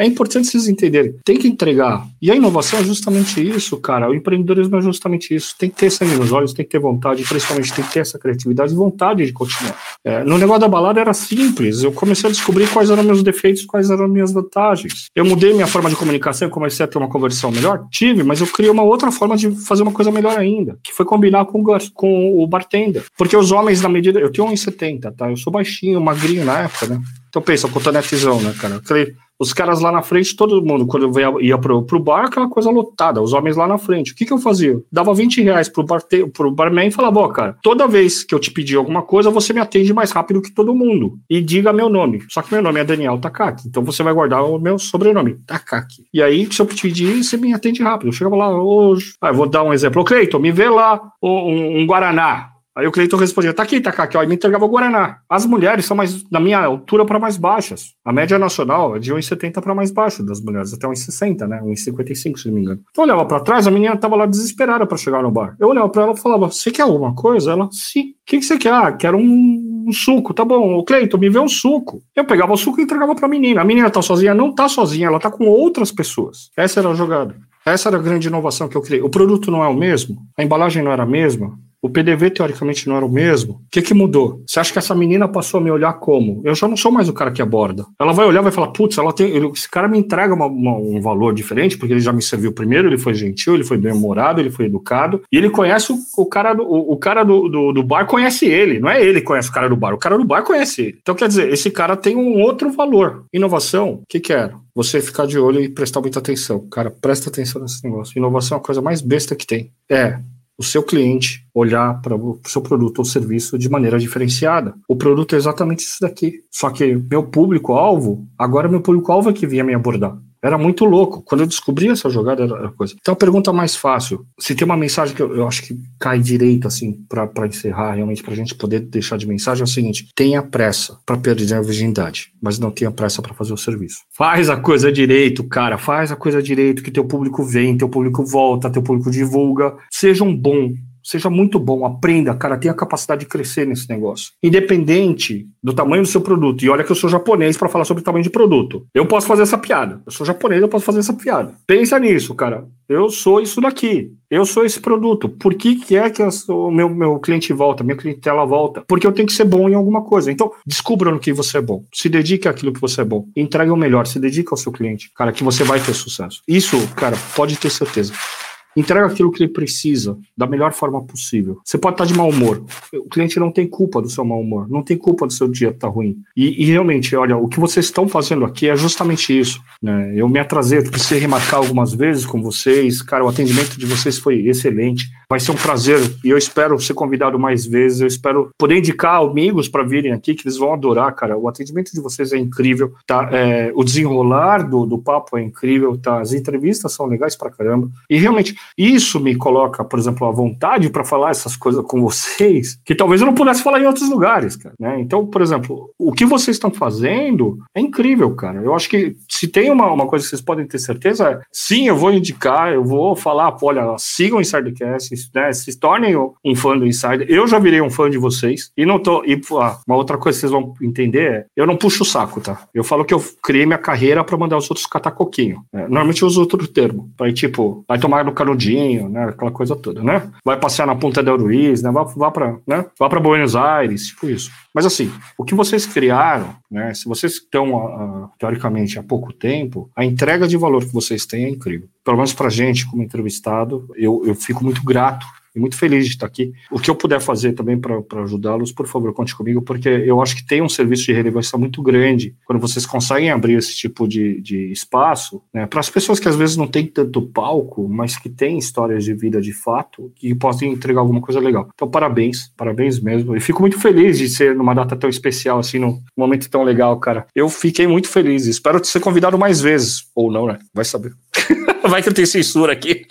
é importante vocês entenderem. Tem que entregar. E a inovação é justamente isso, cara. O empreendedorismo é justamente isso. Tem que ter sangue nos olhos, tem que ter vontade, principalmente tem que ter essa criatividade e vontade de continuar. É, no negócio da balada era simples. Eu comecei a descobrir quais eram meus defeitos, quais eram minhas vantagens. Eu mudei minha forma de comunicação, comecei a ter uma conversão melhor? Tive, mas eu criei uma outra forma de fazer uma coisa melhor ainda, que foi combinar com, com o bartender. Porque os homens, na medida. Eu tenho 1,70, tá? Eu sou baixinho, magrinho na época, né? Então pensa, o cotonetzão, né, cara? Aquele, os caras lá na frente, todo mundo, quando eu ia, ia pro, pro bar, aquela coisa lotada, os homens lá na frente. O que que eu fazia? Dava 20 reais pro, bar, pro barman e falava, ó, cara, toda vez que eu te pedir alguma coisa, você me atende mais rápido que todo mundo. E diga meu nome. Só que meu nome é Daniel Takaki. Então você vai guardar o meu sobrenome, Takaki. E aí, se eu pedir, você me atende rápido. Eu chegava lá hoje. Ah, vou dar um exemplo. Ô, Cleiton, me vê lá um, um Guaraná. Aí o Cleiton respondia, tá aqui, tá aqui, ó, e me entregava o Guaraná. As mulheres são mais, da minha altura para mais baixas. A média nacional é de 1,70 para mais baixa das mulheres, até 1,60, né? 1,55, se não me engano. Então eu olhava para trás, a menina tava lá desesperada para chegar no bar. Eu olhava para ela e falava, você quer alguma coisa? Ela, sim. O que, você quer? Ah, quero um, um suco. Tá bom, o Cleiton, me vê um suco. Eu pegava o suco e entregava pra menina. A menina tá sozinha? Não tá sozinha, ela tá com outras pessoas. Essa era a jogada. Essa era a grande inovação que eu criei. O produto não é o mesmo, a embalagem não era a mesma, o PDV, teoricamente, não era o mesmo. O que, que mudou? Você acha que essa menina passou a me olhar como? Eu já não sou mais o cara que aborda. Ela vai olhar vai falar: putz, ela tem, esse cara me entrega uma, uma, um valor diferente, porque ele já me serviu primeiro, ele foi gentil, ele foi bem-humorado, ele foi educado. E ele conhece o, o cara, do, o, o cara do, do, do, bar, conhece ele. Não é ele que conhece o cara do bar, o cara do bar conhece ele. Então, quer dizer, esse cara tem um outro valor. Inovação, o que, que era? Você ficar de olho e prestar muita atenção. Cara, presta atenção nesse negócio. Inovação é a coisa mais besta que tem. É, o seu cliente olhar para o seu produto ou serviço de maneira diferenciada. O produto é exatamente isso daqui. Só que meu público-alvo, agora meu público-alvo é que vinha me abordar. Era muito louco. Quando eu descobri essa jogada, era coisa. Então, a pergunta mais fácil. Se tem uma mensagem que eu, eu acho que cai direito, assim, para encerrar, realmente, para a gente poder deixar de mensagem, é o seguinte: tenha pressa para perder a virgindade, mas não tenha pressa para fazer o serviço. Faz a coisa direito, cara. Faz a coisa direito, que teu público vem, teu público volta, teu público divulga. Seja um bom Seja muito bom, aprenda, cara, tenha a capacidade de crescer nesse negócio. Independente do tamanho do seu produto. E olha que eu sou japonês para falar sobre tamanho de produto. Eu posso fazer essa piada. Eu sou japonês, eu posso fazer essa piada. Pensa nisso, cara. Eu sou isso daqui. Eu sou esse produto. Por que, que é que o meu, meu cliente volta, minha clientela volta? Porque eu tenho que ser bom em alguma coisa. Então, descubra no que você é bom. Se dedique àquilo que você é bom. Entregue o melhor. Se dedique ao seu cliente. Cara, que você vai ter sucesso. Isso, cara, pode ter certeza. Entrega aquilo que ele precisa da melhor forma possível. Você pode estar de mau humor. O cliente não tem culpa do seu mau humor, não tem culpa do seu dia estar ruim. E, e realmente, olha, o que vocês estão fazendo aqui é justamente isso. Né? Eu me atrasei, eu precisei remarcar algumas vezes com vocês. Cara, o atendimento de vocês foi excelente. Vai ser um prazer e eu espero ser convidado mais vezes. Eu espero poder indicar amigos para virem aqui, que eles vão adorar, cara. O atendimento de vocês é incrível, tá? É, o desenrolar do, do papo é incrível, tá? As entrevistas são legais pra caramba. E realmente, isso me coloca, por exemplo, à vontade para falar essas coisas com vocês, que talvez eu não pudesse falar em outros lugares, cara. Né? Então, por exemplo, o que vocês estão fazendo é incrível, cara. Eu acho que se tem uma, uma coisa que vocês podem ter certeza, é, sim, eu vou indicar, eu vou falar, olha, sigam o Insidercast, né, se tornem um fã do Insider. Eu já virei um fã de vocês e não tô. E ah, uma outra coisa que vocês vão entender é, eu não puxo o saco, tá? Eu falo que eu criei minha carreira para mandar os outros catar coquinho. É, normalmente eu uso outro termo, para tipo, vai tomar no canudo canudinho, né? Aquela coisa toda, né? Vai passear na Ponta del Ruiz, né? Vá, vá para né? Para Buenos Aires, tipo isso. Mas assim, o que vocês criaram, né? Se vocês estão, uh, teoricamente, há pouco tempo, a entrega de valor que vocês têm é incrível. Pelo menos para gente, como entrevistado, eu, eu fico muito grato e muito feliz de estar aqui. O que eu puder fazer também para ajudá-los, por favor, conte comigo, porque eu acho que tem um serviço de relevância muito grande quando vocês conseguem abrir esse tipo de, de espaço né, para as pessoas que às vezes não têm tanto palco, mas que têm histórias de vida de fato, que podem entregar alguma coisa legal. Então, parabéns, parabéns mesmo. E fico muito feliz de ser numa data tão especial, assim, num momento tão legal, cara. Eu fiquei muito feliz. Espero ser convidado mais vezes. Ou não, né? Vai saber. Vai que eu tenho censura aqui.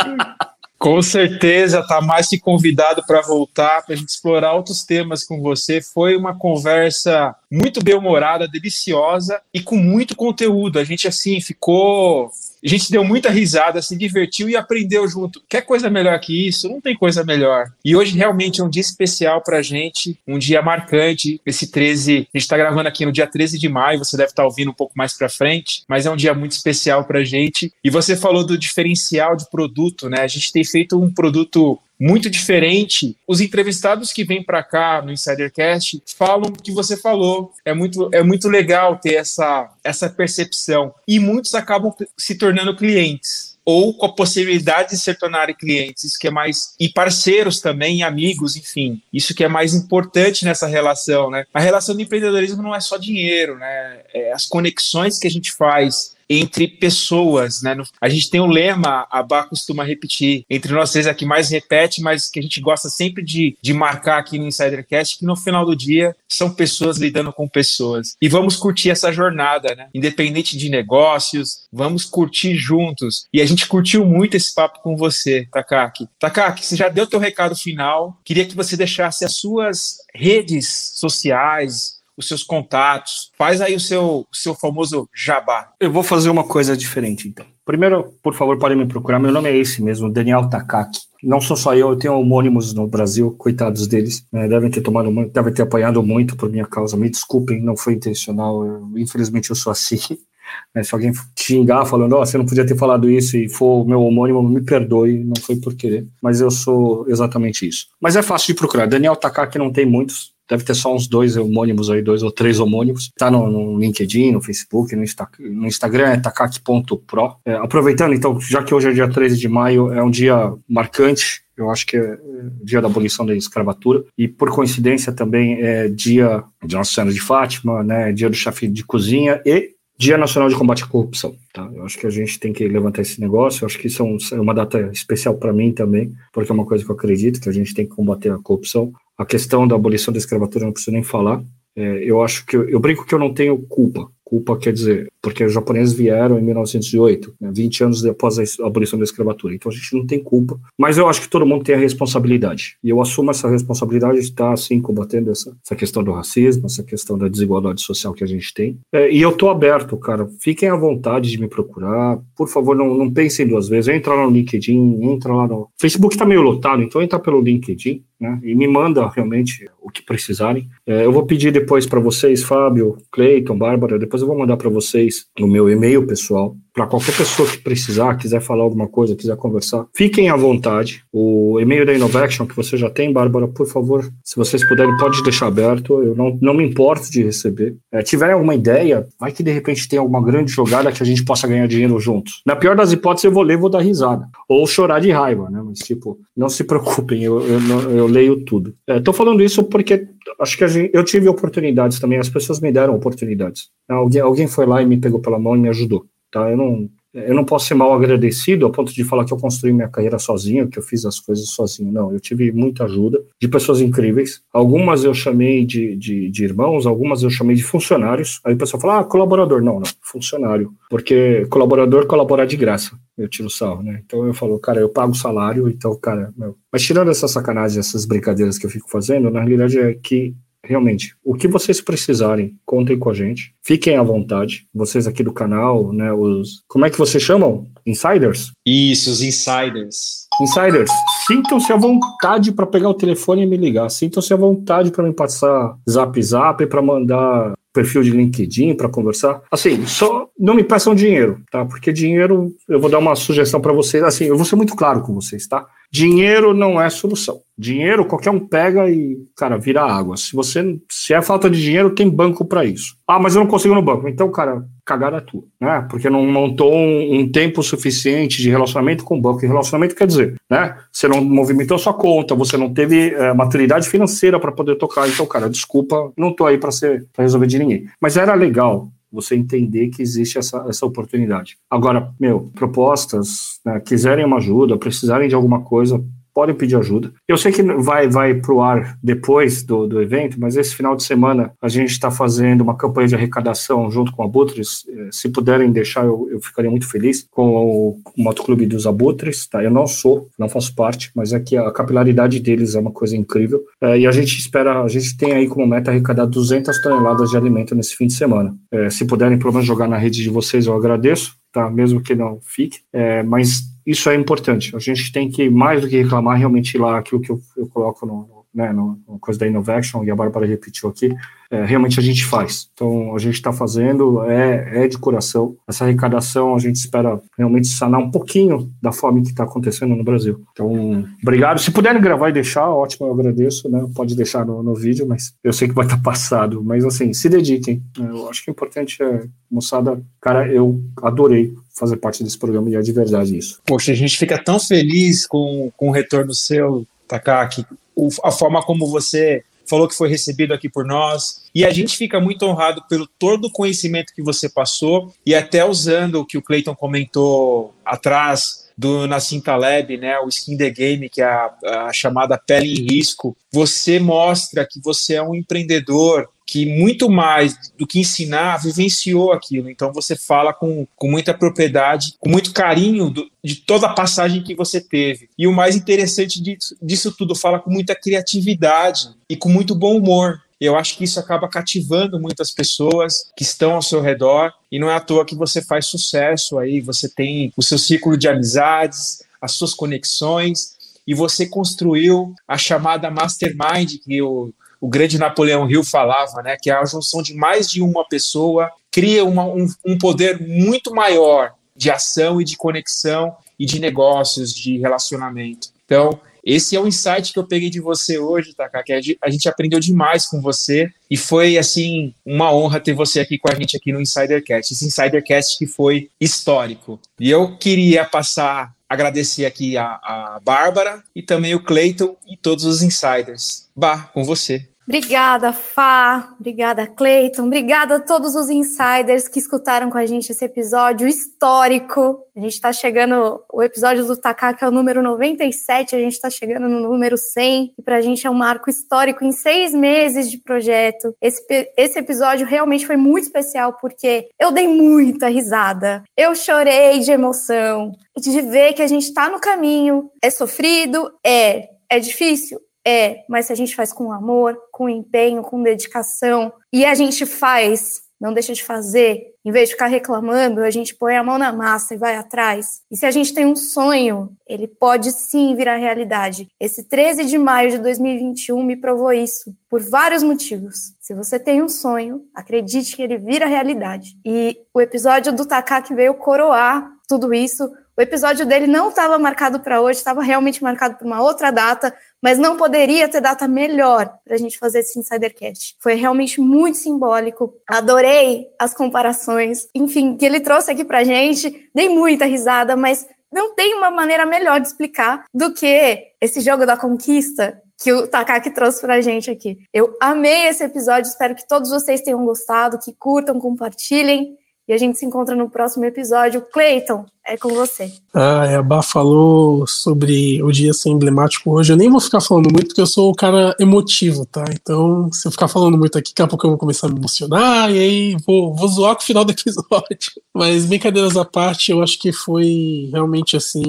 Com certeza, tá mais que convidado para voltar, para a gente explorar outros temas com você. Foi uma conversa muito bem-humorada, deliciosa e com muito conteúdo. A gente, assim, ficou a gente deu muita risada, se divertiu e aprendeu junto. Quer coisa melhor que isso? Não tem coisa melhor. E hoje realmente é um dia especial pra gente, um dia marcante. Esse 13, a gente está gravando aqui no dia 13 de maio, você deve estar tá ouvindo um pouco mais pra frente, mas é um dia muito especial pra gente. E você falou do diferencial de produto, né? A gente tem feito um produto muito diferente. Os entrevistados que vêm para cá no Insidercast falam o que você falou. É muito, é muito legal ter essa, essa percepção. E muitos acabam se tornando clientes ou com a possibilidade de se tornarem clientes, isso que é mais e parceiros também, amigos, enfim, isso que é mais importante nessa relação, né? A relação do empreendedorismo não é só dinheiro, né? É as conexões que a gente faz, entre pessoas, né? A gente tem um lema, a Bá costuma repetir, entre nós três aqui mais repete, mas que a gente gosta sempre de, de marcar aqui no Insidercast, que no final do dia são pessoas lidando com pessoas. E vamos curtir essa jornada, né? Independente de negócios, vamos curtir juntos. E a gente curtiu muito esse papo com você, Takaki. Takaki, você já deu teu recado final. Queria que você deixasse as suas redes sociais, os seus contatos. Faz aí o seu, seu famoso jabá. Eu vou fazer uma coisa diferente, então. Primeiro, por favor, podem me procurar. Meu nome é esse mesmo, Daniel Takaki. Não sou só eu, eu tenho homônimos no Brasil, coitados deles. Né, devem ter tomado muito, devem ter apanhado muito por minha causa. Me desculpem, não foi intencional. Eu, infelizmente eu sou assim. Se alguém xingar falando, oh, você não podia ter falado isso e for o meu homônimo, me perdoe, não foi por querer. Mas eu sou exatamente isso. Mas é fácil de procurar. Daniel Takaki não tem muitos, deve ter só uns dois homônimos aí, dois ou três homônimos. Tá no, no LinkedIn, no Facebook, no, Insta, no Instagram é takaki.pro. É, aproveitando, então, já que hoje é dia 13 de maio, é um dia marcante eu acho que é, é dia da abolição da escravatura e por coincidência também é dia de Nossa Senhora de Fátima, né, dia do chefe de cozinha e Dia Nacional de Combate à Corrupção. Tá? Eu acho que a gente tem que levantar esse negócio. Eu acho que isso é, é uma data especial para mim também, porque é uma coisa que eu acredito que a gente tem que combater a corrupção. A questão da abolição da escravatura não preciso nem falar. É, eu acho que eu, eu brinco que eu não tenho culpa. Culpa quer dizer, porque os japoneses vieram em 1908, né, 20 anos após a abolição da escravatura. Então a gente não tem culpa, mas eu acho que todo mundo tem a responsabilidade. E eu assumo essa responsabilidade de estar, assim, combatendo essa, essa questão do racismo, essa questão da desigualdade social que a gente tem. É, e eu tô aberto, cara. Fiquem à vontade de me procurar. Por favor, não, não pensem duas vezes. Entra lá no LinkedIn, entra lá no. Facebook tá meio lotado, então entra pelo LinkedIn. Né, e me manda realmente o que precisarem. É, eu vou pedir depois para vocês, Fábio, Cleiton, Bárbara, depois eu vou mandar para vocês o meu e-mail pessoal para qualquer pessoa que precisar, quiser falar alguma coisa, quiser conversar, fiquem à vontade. O e-mail da Innovation que você já tem, Bárbara, por favor, se vocês puderem, pode deixar aberto. Eu não, não me importo de receber. É, tiverem alguma ideia, vai que de repente tem alguma grande jogada que a gente possa ganhar dinheiro juntos. Na pior das hipóteses, eu vou ler, vou dar risada ou chorar de raiva, né? Mas tipo, não se preocupem, eu, eu, eu leio tudo. Estou é, falando isso porque acho que gente, eu tive oportunidades também, as pessoas me deram oportunidades. Alguém, alguém foi lá e me pegou pela mão e me ajudou. Tá? Eu não, eu não posso ser mal agradecido ao ponto de falar que eu construí minha carreira sozinho, que eu fiz as coisas sozinho. Não, eu tive muita ajuda de pessoas incríveis. Algumas eu chamei de, de, de irmãos, algumas eu chamei de funcionários. Aí o pessoal fala, ah, colaborador. Não, não, funcionário. Porque colaborador colabora de graça. Eu tiro sal, né? Então eu falo, cara, eu pago salário, então, cara, meu. Mas tirando essa sacanagem, essas brincadeiras que eu fico fazendo, na realidade é que realmente, o que vocês precisarem, contem com a gente. Fiquem à vontade. Vocês aqui do canal, né, os Como é que vocês chamam? Insiders? Isso, os insiders. Insiders, sintam-se à vontade para pegar o telefone e me ligar. Sintam-se à vontade para me passar zap zap, para mandar perfil de LinkedIn para conversar. Assim, só não me peçam dinheiro, tá? Porque dinheiro, eu vou dar uma sugestão para vocês. Assim, eu vou ser muito claro com vocês, tá? Dinheiro não é solução. Dinheiro qualquer um pega e, cara, vira água. Se você se é falta de dinheiro, tem banco para isso. Ah, mas eu não consigo no banco. Então, cara, cagada é tua, né? Porque não montou um, um, tempo suficiente de relacionamento com o banco. E relacionamento quer dizer, né? Você não movimentou sua conta, você não teve é, maturidade financeira para poder tocar. Então, cara, desculpa, não tô aí para resolver de ninguém. Mas era legal você entender que existe essa, essa oportunidade. Agora, meu, propostas, né, quiserem uma ajuda, precisarem de alguma coisa, podem pedir ajuda. Eu sei que vai, vai para o ar depois do, do evento, mas esse final de semana a gente está fazendo uma campanha de arrecadação junto com Abutres. Eh, se puderem deixar, eu, eu ficaria muito feliz com o, o Motoclube dos Abutres. Tá? Eu não sou, não faço parte, mas é que a capilaridade deles é uma coisa incrível. É, e a gente espera, a gente tem aí como meta arrecadar 200 toneladas de alimento nesse fim de semana. É, se puderem, pelo menos, jogar na rede de vocês, eu agradeço. Tá, mesmo que não fique, é, mas isso é importante. A gente tem que, mais do que reclamar, realmente ir lá aquilo que eu, eu coloco no, né, no, coisa da Innovation, e a Bárbara repetiu aqui, é, realmente a gente faz. Então, a gente está fazendo, é, é de coração. Essa arrecadação, a gente espera realmente sanar um pouquinho da fome que está acontecendo no Brasil. Então, obrigado. Se puderem gravar e deixar, ótimo, eu agradeço, né? Pode deixar no, no vídeo, mas eu sei que vai estar tá passado. Mas, assim, se dediquem. Eu acho que o importante é, moçada, cara, eu adorei fazer parte desse programa e é de verdade isso. Poxa, a gente fica tão feliz com, com o retorno seu, Takaki, a forma como você falou que foi recebido aqui por nós. E a gente fica muito honrado pelo todo o conhecimento que você passou e até usando o que o Clayton comentou atrás do Nassim Taleb, né, o Skin the Game, que é a, a chamada pele em risco, você mostra que você é um empreendedor que muito mais do que ensinar, vivenciou aquilo. Então você fala com, com muita propriedade, com muito carinho do, de toda a passagem que você teve. E o mais interessante disso, disso tudo, fala com muita criatividade e com muito bom humor. Eu acho que isso acaba cativando muitas pessoas que estão ao seu redor e não é à toa que você faz sucesso aí, você tem o seu círculo de amizades, as suas conexões e você construiu a chamada mastermind que o, o grande Napoleão Hill falava, né, que é a junção de mais de uma pessoa cria uma, um, um poder muito maior de ação e de conexão e de negócios, de relacionamento. Então, esse é o insight que eu peguei de você hoje, Taka, que a gente aprendeu demais com você e foi, assim, uma honra ter você aqui com a gente aqui no Insidercast. Esse Insidercast que foi histórico. E eu queria passar, agradecer aqui a, a Bárbara e também o Cleiton e todos os insiders. Bah, com você. Obrigada, Fá. Obrigada, Cleiton. Obrigada a todos os insiders que escutaram com a gente esse episódio histórico. A gente está chegando, o episódio do Takaka é o número 97, a gente está chegando no número 100, e para a gente é um marco histórico em seis meses de projeto. Esse, esse episódio realmente foi muito especial porque eu dei muita risada, eu chorei de emoção, de ver que a gente está no caminho. É sofrido? É. É difícil? É, mas se a gente faz com amor, com empenho, com dedicação, e a gente faz, não deixa de fazer, em vez de ficar reclamando, a gente põe a mão na massa e vai atrás. E se a gente tem um sonho, ele pode sim virar realidade. Esse 13 de maio de 2021 me provou isso, por vários motivos. Se você tem um sonho, acredite que ele vira realidade. E o episódio do Takaki veio coroar tudo isso. O episódio dele não estava marcado para hoje, estava realmente marcado para uma outra data, mas não poderia ter data melhor para a gente fazer esse Insidercast. Foi realmente muito simbólico. Adorei as comparações, enfim, que ele trouxe aqui para gente. Dei muita risada, mas não tem uma maneira melhor de explicar do que esse jogo da conquista que o Takaki trouxe pra gente aqui. Eu amei esse episódio, espero que todos vocês tenham gostado, que curtam, compartilhem. E a gente se encontra no próximo episódio. Cleiton, é com você. Ah, a Bá falou sobre o dia ser emblemático hoje. Eu nem vou ficar falando muito, porque eu sou o cara emotivo, tá? Então, se eu ficar falando muito aqui, daqui a pouco eu vou começar a me emocionar, e aí vou, vou zoar com o final do episódio. Mas, brincadeiras à parte, eu acho que foi realmente assim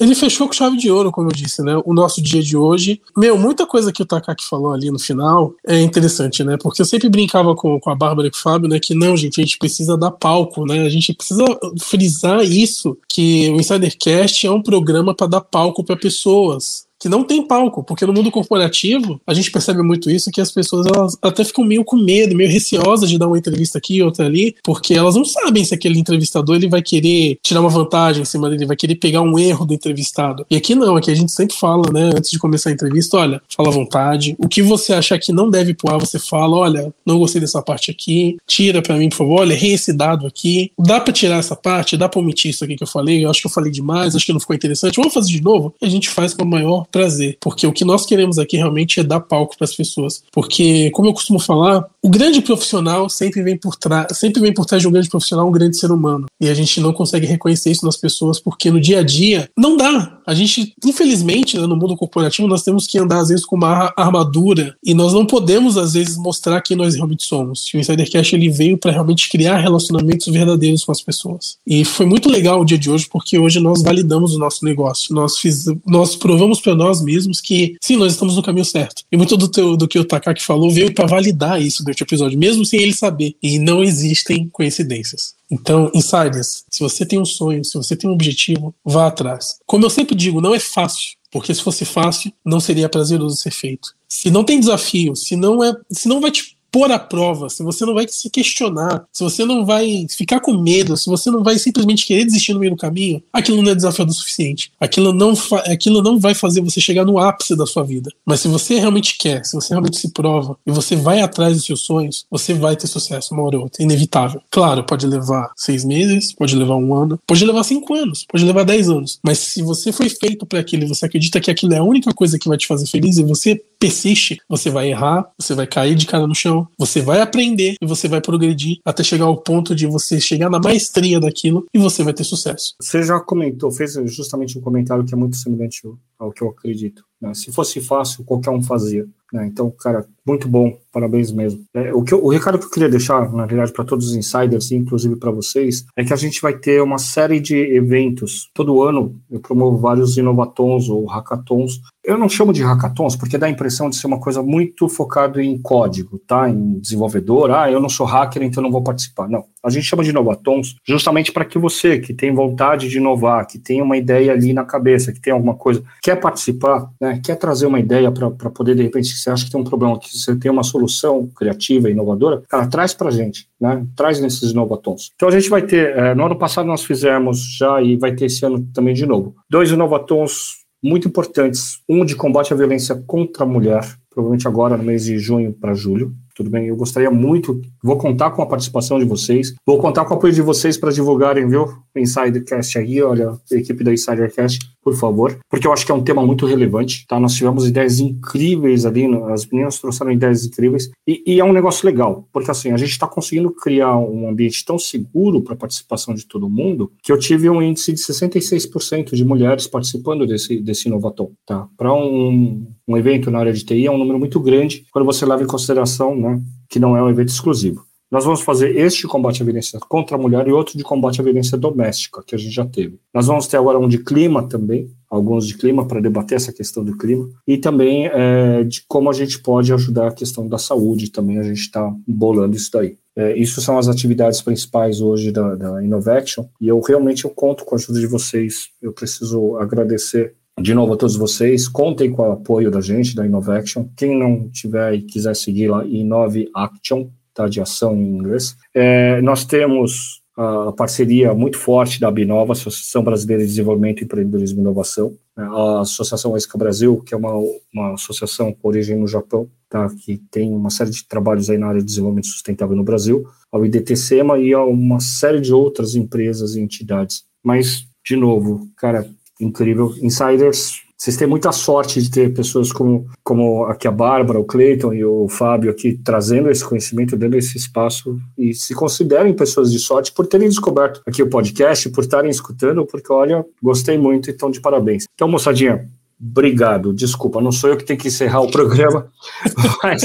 ele fechou com chave de ouro, como eu disse, né? O nosso dia de hoje. Meu, muita coisa que o Takaki falou ali no final é interessante, né? Porque eu sempre brincava com, com a Bárbara e com o Fábio, né? Que não, gente, a gente precisa dar palco, né? A gente precisa frisar isso, que o Insidercast é um programa para dar palco para pessoas que não tem palco, porque no mundo corporativo a gente percebe muito isso que as pessoas elas até ficam meio com medo, meio receosas de dar uma entrevista aqui, outra ali, porque elas não sabem se aquele entrevistador ele vai querer tirar uma vantagem em cima dele, vai querer pegar um erro do entrevistado. E aqui não, aqui a gente sempre fala, né, antes de começar a entrevista, olha, fala à vontade. O que você achar que não deve pôr, você fala, olha, não gostei dessa parte aqui, tira para mim, por favor, olha, errei esse dado aqui. Dá para tirar essa parte, dá para omitir isso aqui que eu falei, eu acho que eu falei demais, acho que não ficou interessante. Vamos fazer de novo? E a gente faz com o maior prazer, porque o que nós queremos aqui realmente é dar palco para as pessoas. Porque, como eu costumo falar, o grande profissional sempre vem por trás, sempre vem por trás de um grande profissional, um grande ser humano. E a gente não consegue reconhecer isso nas pessoas porque no dia a dia não dá. A gente, infelizmente, né, no mundo corporativo, nós temos que andar às vezes com uma armadura e nós não podemos às vezes mostrar quem nós realmente somos. O Insidercast ele veio para realmente criar relacionamentos verdadeiros com as pessoas. E foi muito legal o dia de hoje porque hoje nós validamos o nosso negócio. Nós fiz, nós provamos para nós mesmos que sim, nós estamos no caminho certo. E muito do, teu, do que o Takaki falou veio para validar isso durante o episódio, mesmo sem ele saber. E não existem coincidências. Então, insiders, se você tem um sonho, se você tem um objetivo, vá atrás. Como eu sempre digo, não é fácil, porque se fosse fácil, não seria prazeroso ser feito. Se não tem desafio, se não é, se não vai te pôr à prova, se você não vai se questionar, se você não vai ficar com medo, se você não vai simplesmente querer desistir no meio do caminho, aquilo não é desafiador o suficiente. Aquilo não, aquilo não vai fazer você chegar no ápice da sua vida. Mas se você realmente quer, se você realmente se prova e você vai atrás dos seus sonhos, você vai ter sucesso uma hora ou outra. Inevitável. Claro, pode levar seis meses, pode levar um ano, pode levar cinco anos, pode levar dez anos. Mas se você foi feito para aquilo e você acredita que aquilo é a única coisa que vai te fazer feliz e você persiste, você vai errar, você vai cair de cara no chão, você vai aprender e você vai progredir até chegar ao ponto de você chegar na maestria daquilo e você vai ter sucesso. Você já comentou, fez justamente um comentário que é muito semelhante ao que eu acredito. Né? Se fosse fácil, qualquer um fazia. Né? Então, cara, muito bom, parabéns mesmo. É, o, que eu, o recado que eu queria deixar, na realidade, para todos os insiders, inclusive para vocês, é que a gente vai ter uma série de eventos. Todo ano eu promovo vários inovatons ou hackathons. Eu não chamo de hackathons porque dá a impressão de ser uma coisa muito focada em código, tá? Em desenvolvedor. Ah, eu não sou hacker, então não vou participar. Não. A gente chama de inovatons justamente para que você, que tem vontade de inovar, que tem uma ideia ali na cabeça, que tem alguma coisa, quer participar, né? Quer trazer uma ideia para poder, de repente, você acha que tem um problema aqui, você tem uma solução criativa, inovadora, cara, traz para gente, né? Traz nesses inovatons. Então a gente vai ter, é, no ano passado nós fizemos já e vai ter esse ano também de novo, dois inovatons muito importantes, um de combate à violência contra a mulher, provavelmente agora no mês de junho para julho, tudo bem? Eu gostaria muito, vou contar com a participação de vocês, vou contar com o apoio de vocês para divulgarem, viu? Insidercast aí, olha, a equipe da Insidercast, por favor, porque eu acho que é um tema muito relevante, tá? Nós tivemos ideias incríveis ali, as meninas trouxeram ideias incríveis, e, e é um negócio legal, porque assim, a gente está conseguindo criar um ambiente tão seguro para a participação de todo mundo, que eu tive um índice de 66% de mulheres participando desse, desse Inovatom, tá? Para um, um evento na área de TI é um número muito grande, quando você leva em consideração, né, que não é um evento exclusivo. Nós vamos fazer este combate à violência contra a mulher e outro de combate à violência doméstica, que a gente já teve. Nós vamos ter agora um de clima também, alguns de clima, para debater essa questão do clima, e também é, de como a gente pode ajudar a questão da saúde, também a gente está bolando isso daí. É, isso são as atividades principais hoje da, da Innovation, e eu realmente eu conto com a ajuda de vocês. Eu preciso agradecer de novo a todos vocês, contem com o apoio da gente, da Innovation. Quem não tiver e quiser seguir lá, Inove Action, de ação em inglês. É, nós temos a parceria muito forte da Abinova, Associação Brasileira de Desenvolvimento, Empreendedorismo e Inovação, né, a Associação Esca Brasil, que é uma, uma associação com origem no Japão, tá, que tem uma série de trabalhos aí na área de desenvolvimento sustentável no Brasil, ao IDTCEMA e a uma série de outras empresas e entidades. Mas, de novo, cara, incrível. Insiders, vocês têm muita sorte de ter pessoas como, como aqui a Bárbara, o Cleiton e o Fábio aqui trazendo esse conhecimento, dando esse espaço e se considerem pessoas de sorte por terem descoberto aqui o podcast, por estarem escutando, porque olha, gostei muito e estão de parabéns. Então, moçadinha, obrigado. Desculpa, não sou eu que tenho que encerrar o programa, mas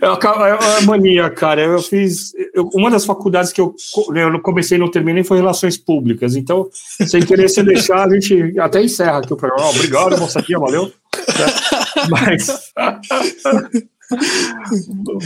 é uma mania, cara. Eu fiz. Eu, uma das faculdades que eu, eu comecei e não terminei foi Relações Públicas. Então, sem querer se deixar, a gente até encerra aqui o programa. Obrigado, moçadinha, valeu. Mas.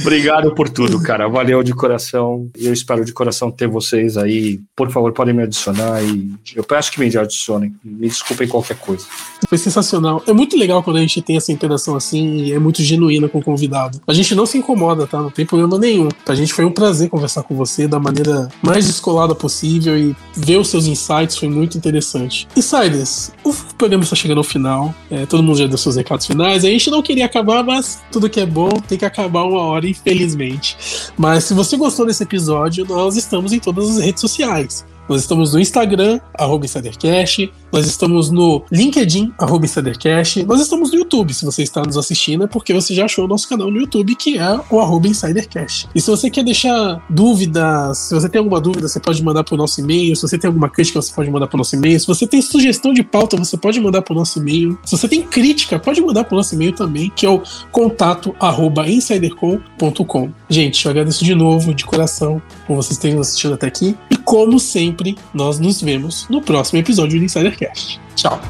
Obrigado por tudo, cara. Valeu de coração. Eu espero de coração ter vocês aí. Por favor, podem me adicionar e eu peço que me adicionem. Me desculpem qualquer coisa. Foi sensacional. É muito legal quando a gente tem essa interação assim e é muito genuína com o convidado. A gente não se incomoda, tá? Não tem problema nenhum. Pra gente foi um prazer conversar com você da maneira mais descolada possível e ver os seus insights foi muito interessante. Insiders, o programa está chegando ao final. É, todo mundo já deu seus recados finais. A gente não queria acabar, mas tudo que é bom tem que acabar uma hora, infelizmente. Mas se você gostou desse episódio, nós estamos em todas as redes sociais. Nós estamos no Instagram, arroba InsiderCast, nós estamos no LinkedIn, arroba InsiderCast, nós estamos no YouTube, se você está nos assistindo, é porque você já achou o nosso canal no YouTube, que é o arroba InsiderCast. E se você quer deixar dúvidas, se você tem alguma dúvida, você pode mandar para o nosso e-mail, se você tem alguma crítica, você pode mandar para o nosso e-mail, se você tem sugestão de pauta, você pode mandar para o nosso e-mail, se você tem crítica, pode mandar para o nosso e-mail também, que é o contato arroba insidercom.com. Gente, eu agradeço de novo, de coração, por vocês terem assistido até aqui, e como sempre, nós nos vemos no próximo episódio do InsiderCast. Tchau!